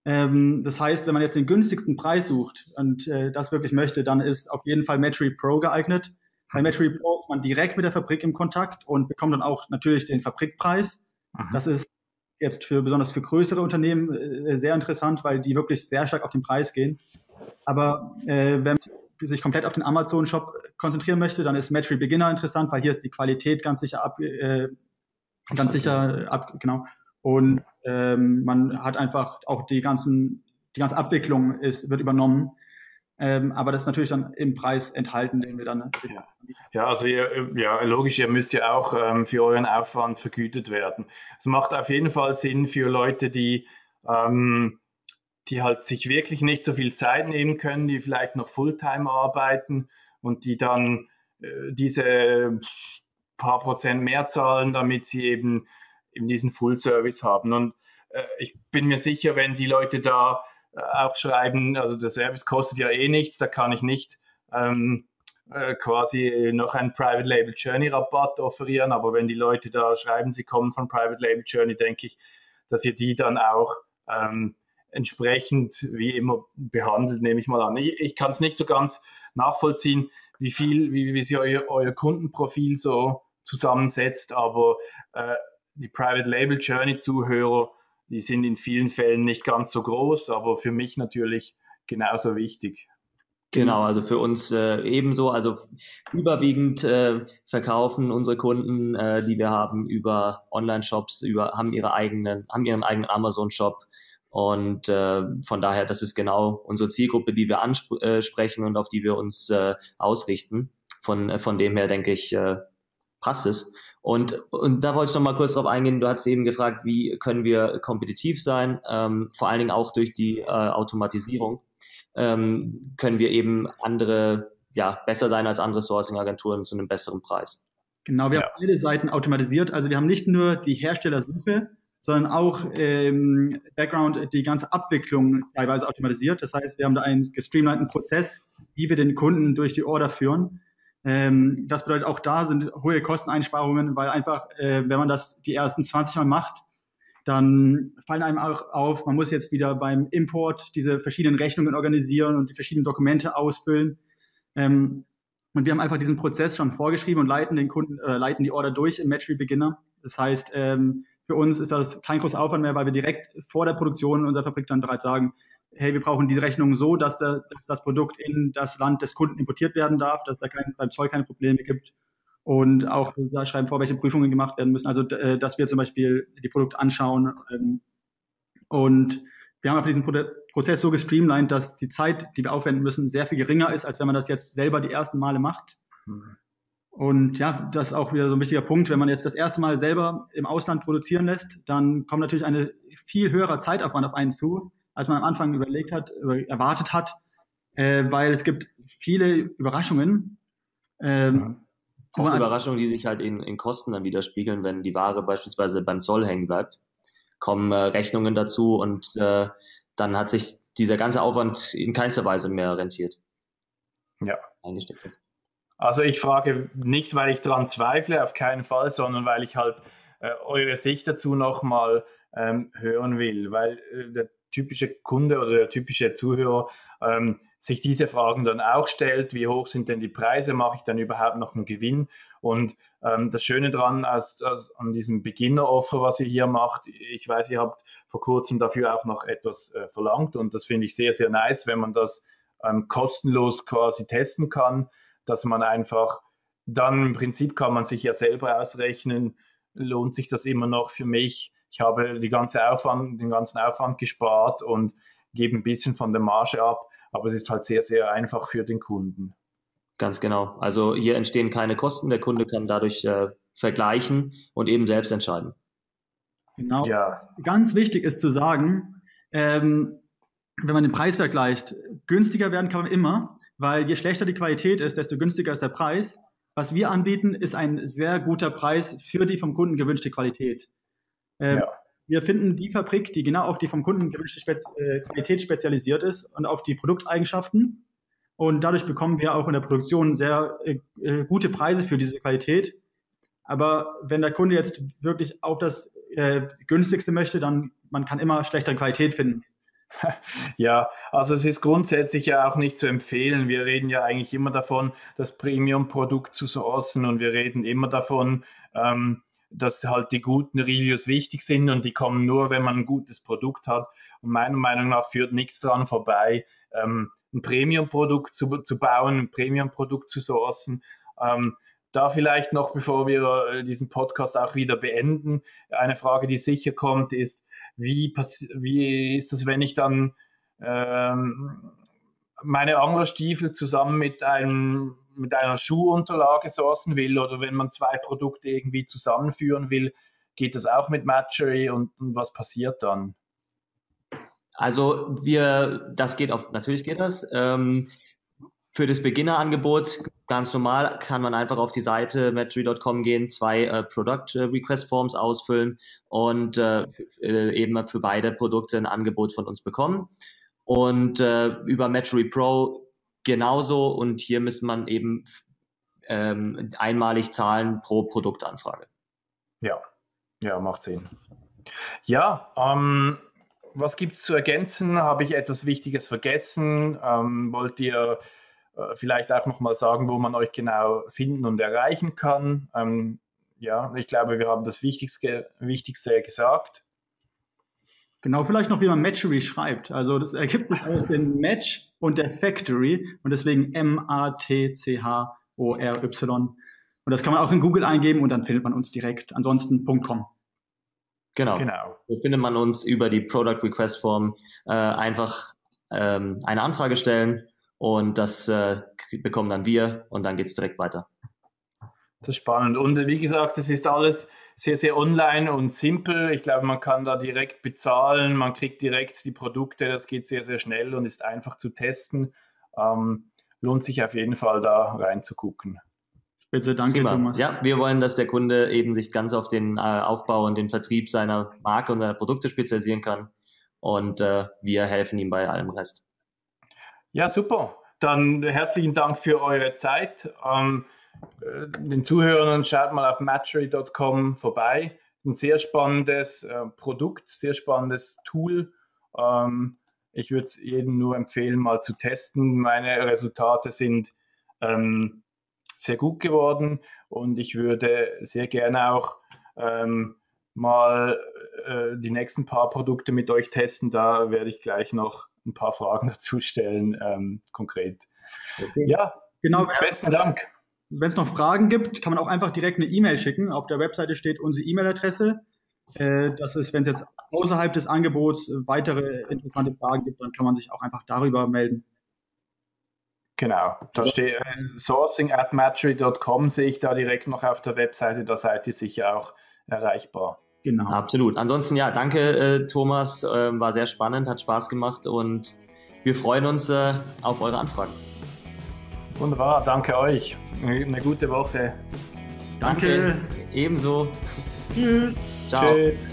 Ähm, das heißt, wenn man jetzt den günstigsten Preis sucht und äh, das wirklich möchte, dann ist auf jeden Fall Matchery Pro geeignet Bei Match Report ist man direkt mit der Fabrik im Kontakt und bekommt dann auch natürlich den Fabrikpreis. Mhm. Das ist jetzt für besonders für größere Unternehmen äh, sehr interessant, weil die wirklich sehr stark auf den Preis gehen. Aber äh, wenn man sich komplett auf den Amazon-Shop konzentrieren möchte, dann ist Matchery Beginner interessant, weil hier ist die Qualität ganz sicher ab, äh, ganz sicher ab, genau. Und ähm, man hat einfach auch die ganzen, die ganze Abwicklung ist, wird übernommen. Ähm, aber das ist natürlich dann im Preis enthalten, den wir dann. Ja, ja also ihr, ja, logisch, ihr müsst ja auch ähm, für euren Aufwand vergütet werden. Es macht auf jeden Fall Sinn für Leute, die, ähm, die halt sich wirklich nicht so viel Zeit nehmen können, die vielleicht noch Fulltime arbeiten und die dann äh, diese paar Prozent mehr zahlen, damit sie eben, eben diesen Full Service haben. Und äh, ich bin mir sicher, wenn die Leute da auch schreiben, also der Service kostet ja eh nichts, da kann ich nicht ähm, äh, quasi noch einen Private Label Journey Rabatt offerieren, aber wenn die Leute da schreiben, sie kommen von Private Label Journey, denke ich, dass ihr die dann auch ähm, entsprechend wie immer behandelt, nehme ich mal an. Ich, ich kann es nicht so ganz nachvollziehen, wie viel, wie, wie sie euer, euer Kundenprofil so zusammensetzt, aber äh, die Private Label Journey Zuhörer die sind in vielen Fällen nicht ganz so groß, aber für mich natürlich genauso wichtig. Genau, also für uns äh, ebenso. Also überwiegend äh, verkaufen unsere Kunden, äh, die wir haben, über Online-Shops, über haben ihre eigenen, haben ihren eigenen Amazon-Shop. Und äh, von daher, das ist genau unsere Zielgruppe, die wir ansprechen und auf die wir uns äh, ausrichten. Von, äh, von dem her denke ich, äh, passt es. Und, und da wollte ich noch mal kurz drauf eingehen. Du hast eben gefragt, wie können wir kompetitiv sein? Ähm, vor allen Dingen auch durch die äh, Automatisierung ähm, können wir eben andere, ja, besser sein als andere Sourcing-Agenturen zu einem besseren Preis. Genau, wir ja. haben beide Seiten automatisiert. Also wir haben nicht nur die Herstellersuche, sondern auch ähm, Background die ganze Abwicklung teilweise automatisiert. Das heißt, wir haben da einen gestreamlinten Prozess, wie wir den Kunden durch die Order führen. Ähm, das bedeutet auch da sind hohe Kosteneinsparungen, weil einfach, äh, wenn man das die ersten 20 Mal macht, dann fallen einem auch auf, man muss jetzt wieder beim Import diese verschiedenen Rechnungen organisieren und die verschiedenen Dokumente ausfüllen. Ähm, und wir haben einfach diesen Prozess schon vorgeschrieben und leiten den Kunden, äh, leiten die Order durch im Matchery Beginner. Das heißt, ähm, für uns ist das kein großer Aufwand mehr, weil wir direkt vor der Produktion in unserer Fabrik dann bereits sagen, hey, wir brauchen diese Rechnung so, dass, äh, dass das Produkt in das Land des Kunden importiert werden darf, dass da kein, beim Zoll keine Probleme gibt. Und auch da schreiben vor, welche Prüfungen gemacht werden müssen. Also, äh, dass wir zum Beispiel die Produkte anschauen. Ähm, und wir haben einfach diesen Pro Prozess so gestreamlined, dass die Zeit, die wir aufwenden müssen, sehr viel geringer ist, als wenn man das jetzt selber die ersten Male macht. Und ja, das ist auch wieder so ein wichtiger Punkt. Wenn man jetzt das erste Mal selber im Ausland produzieren lässt, dann kommt natürlich eine viel höherer Zeitaufwand auf einen zu, als man am Anfang überlegt hat, erwartet hat, äh, weil es gibt viele Überraschungen. Ähm, ja. Auch Überraschungen, die sich halt in, in Kosten dann widerspiegeln, wenn die Ware beispielsweise beim Zoll hängen bleibt, kommen äh, Rechnungen dazu und äh, dann hat sich dieser ganze Aufwand in keinster Weise mehr rentiert. Ja. Eingesteckt. Also ich frage nicht, weil ich daran zweifle, auf keinen Fall, sondern weil ich halt äh, eure Sicht dazu nochmal ähm, hören will, weil äh, der typische Kunde oder der typische Zuhörer ähm, sich diese Fragen dann auch stellt, wie hoch sind denn die Preise, mache ich dann überhaupt noch einen Gewinn? Und ähm, das Schöne daran als, als an diesem Beginner-Offer, was ihr hier macht, ich weiß, ihr habt vor kurzem dafür auch noch etwas äh, verlangt und das finde ich sehr, sehr nice, wenn man das ähm, kostenlos quasi testen kann, dass man einfach dann im Prinzip kann man sich ja selber ausrechnen, lohnt sich das immer noch für mich, ich habe die ganze Aufwand, den ganzen Aufwand gespart und gebe ein bisschen von der Marge ab, aber es ist halt sehr, sehr einfach für den Kunden. Ganz genau. Also hier entstehen keine Kosten, der Kunde kann dadurch äh, vergleichen und eben selbst entscheiden. Genau. Ja. Ganz wichtig ist zu sagen, ähm, wenn man den Preis vergleicht, günstiger werden kann man immer, weil je schlechter die Qualität ist, desto günstiger ist der Preis. Was wir anbieten, ist ein sehr guter Preis für die vom Kunden gewünschte Qualität. Ähm, ja. Wir finden die Fabrik, die genau auf die vom Kunden gewünschte Spez äh, Qualität spezialisiert ist und auf die Produkteigenschaften. Und dadurch bekommen wir auch in der Produktion sehr äh, äh, gute Preise für diese Qualität. Aber wenn der Kunde jetzt wirklich auch das äh, günstigste möchte, dann man kann immer schlechtere Qualität finden. Ja, also es ist grundsätzlich ja auch nicht zu empfehlen. Wir reden ja eigentlich immer davon, das Premium-Produkt zu sourcen und wir reden immer davon, ähm, dass halt die guten Reviews wichtig sind und die kommen nur, wenn man ein gutes Produkt hat. Und meiner Meinung nach führt nichts dran vorbei, ähm, ein Premium-Produkt zu, zu bauen, ein Premium-Produkt zu sourcen. Ähm, da vielleicht noch, bevor wir äh, diesen Podcast auch wieder beenden, eine Frage, die sicher kommt, ist, wie, wie ist das, wenn ich dann ähm, meine Anglerstiefel zusammen mit einem mit einer Schuhunterlage sourcen will oder wenn man zwei Produkte irgendwie zusammenführen will, geht das auch mit Matchery und, und was passiert dann? Also wir, das geht auf, natürlich geht das. Ähm, für das Beginnerangebot ganz normal kann man einfach auf die Seite matchery.com gehen, zwei äh, Product äh, Request Forms ausfüllen und äh, äh, eben für beide Produkte ein Angebot von uns bekommen. Und äh, über Matchery Pro genauso und hier müsste man eben ähm, einmalig zahlen pro Produktanfrage. Ja, ja, macht Sinn. Ja, ähm, was gibt es zu ergänzen? Habe ich etwas Wichtiges vergessen? Ähm, wollt ihr äh, vielleicht auch nochmal sagen, wo man euch genau finden und erreichen kann? Ähm, ja, ich glaube, wir haben das Wichtigste, Wichtigste gesagt. Genau, vielleicht noch, wie man Matchery schreibt. Also das ergibt sich aus dem Match und der Factory und deswegen M-A-T-C-H-O-R-Y. Und das kann man auch in Google eingeben und dann findet man uns direkt. Ansonsten .com. Genau. genau. So findet man uns über die Product Request Form äh, einfach ähm, eine Anfrage stellen und das äh, bekommen dann wir und dann geht's direkt weiter. Das ist spannend. Und wie gesagt, es ist alles sehr, sehr online und simpel. Ich glaube, man kann da direkt bezahlen, man kriegt direkt die Produkte, das geht sehr, sehr schnell und ist einfach zu testen. Ähm, lohnt sich auf jeden Fall da reinzugucken. Bitte, danke, Prima. Thomas. Ja, wir wollen, dass der Kunde eben sich ganz auf den äh, Aufbau und den Vertrieb seiner Marke und seiner Produkte spezialisieren kann. Und äh, wir helfen ihm bei allem Rest. Ja, super. Dann herzlichen Dank für eure Zeit. Ähm, äh, den Zuhörern schaut mal auf matchery.com vorbei. Ein sehr spannendes äh, Produkt, sehr spannendes Tool. Ähm, ich würde es jedem nur empfehlen, mal zu testen. Meine Resultate sind ähm, sehr gut geworden und ich würde sehr gerne auch ähm, mal äh, die nächsten paar Produkte mit euch testen. Da werde ich gleich noch ein paar Fragen dazu stellen, ähm, konkret. Okay. Ja, genau. Besten Dank. Wenn es noch Fragen gibt, kann man auch einfach direkt eine E-Mail schicken. Auf der Webseite steht unsere E-Mail-Adresse. Äh, das ist, wenn es jetzt außerhalb des Angebots weitere interessante Fragen gibt, dann kann man sich auch einfach darüber melden. Genau, da steht äh, sourcing at matchery.com, sehe ich da direkt noch auf der Webseite, da seid ihr sicher auch erreichbar. Genau. Absolut. Ansonsten ja, danke äh, Thomas, äh, war sehr spannend, hat Spaß gemacht und wir freuen uns äh, auf eure Anfragen. Wunderbar, danke euch. Eine gute Woche. Danke. danke. Ebenso. Tschüss. Ciao. Tschüss.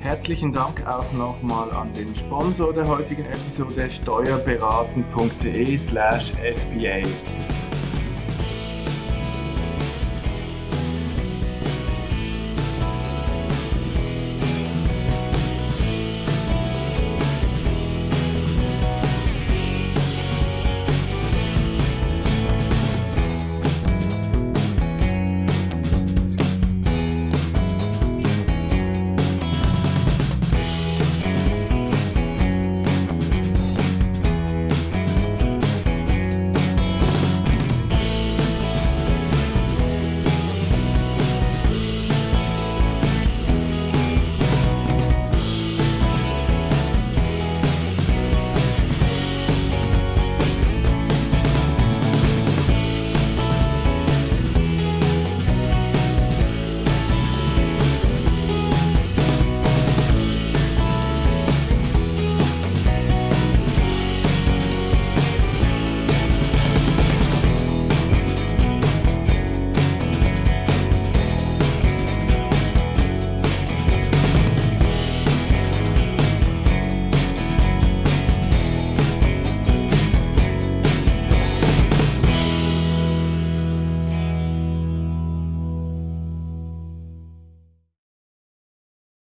Herzlichen Dank auch nochmal an den Sponsor der heutigen Episode steuerberaten.de slash FBA.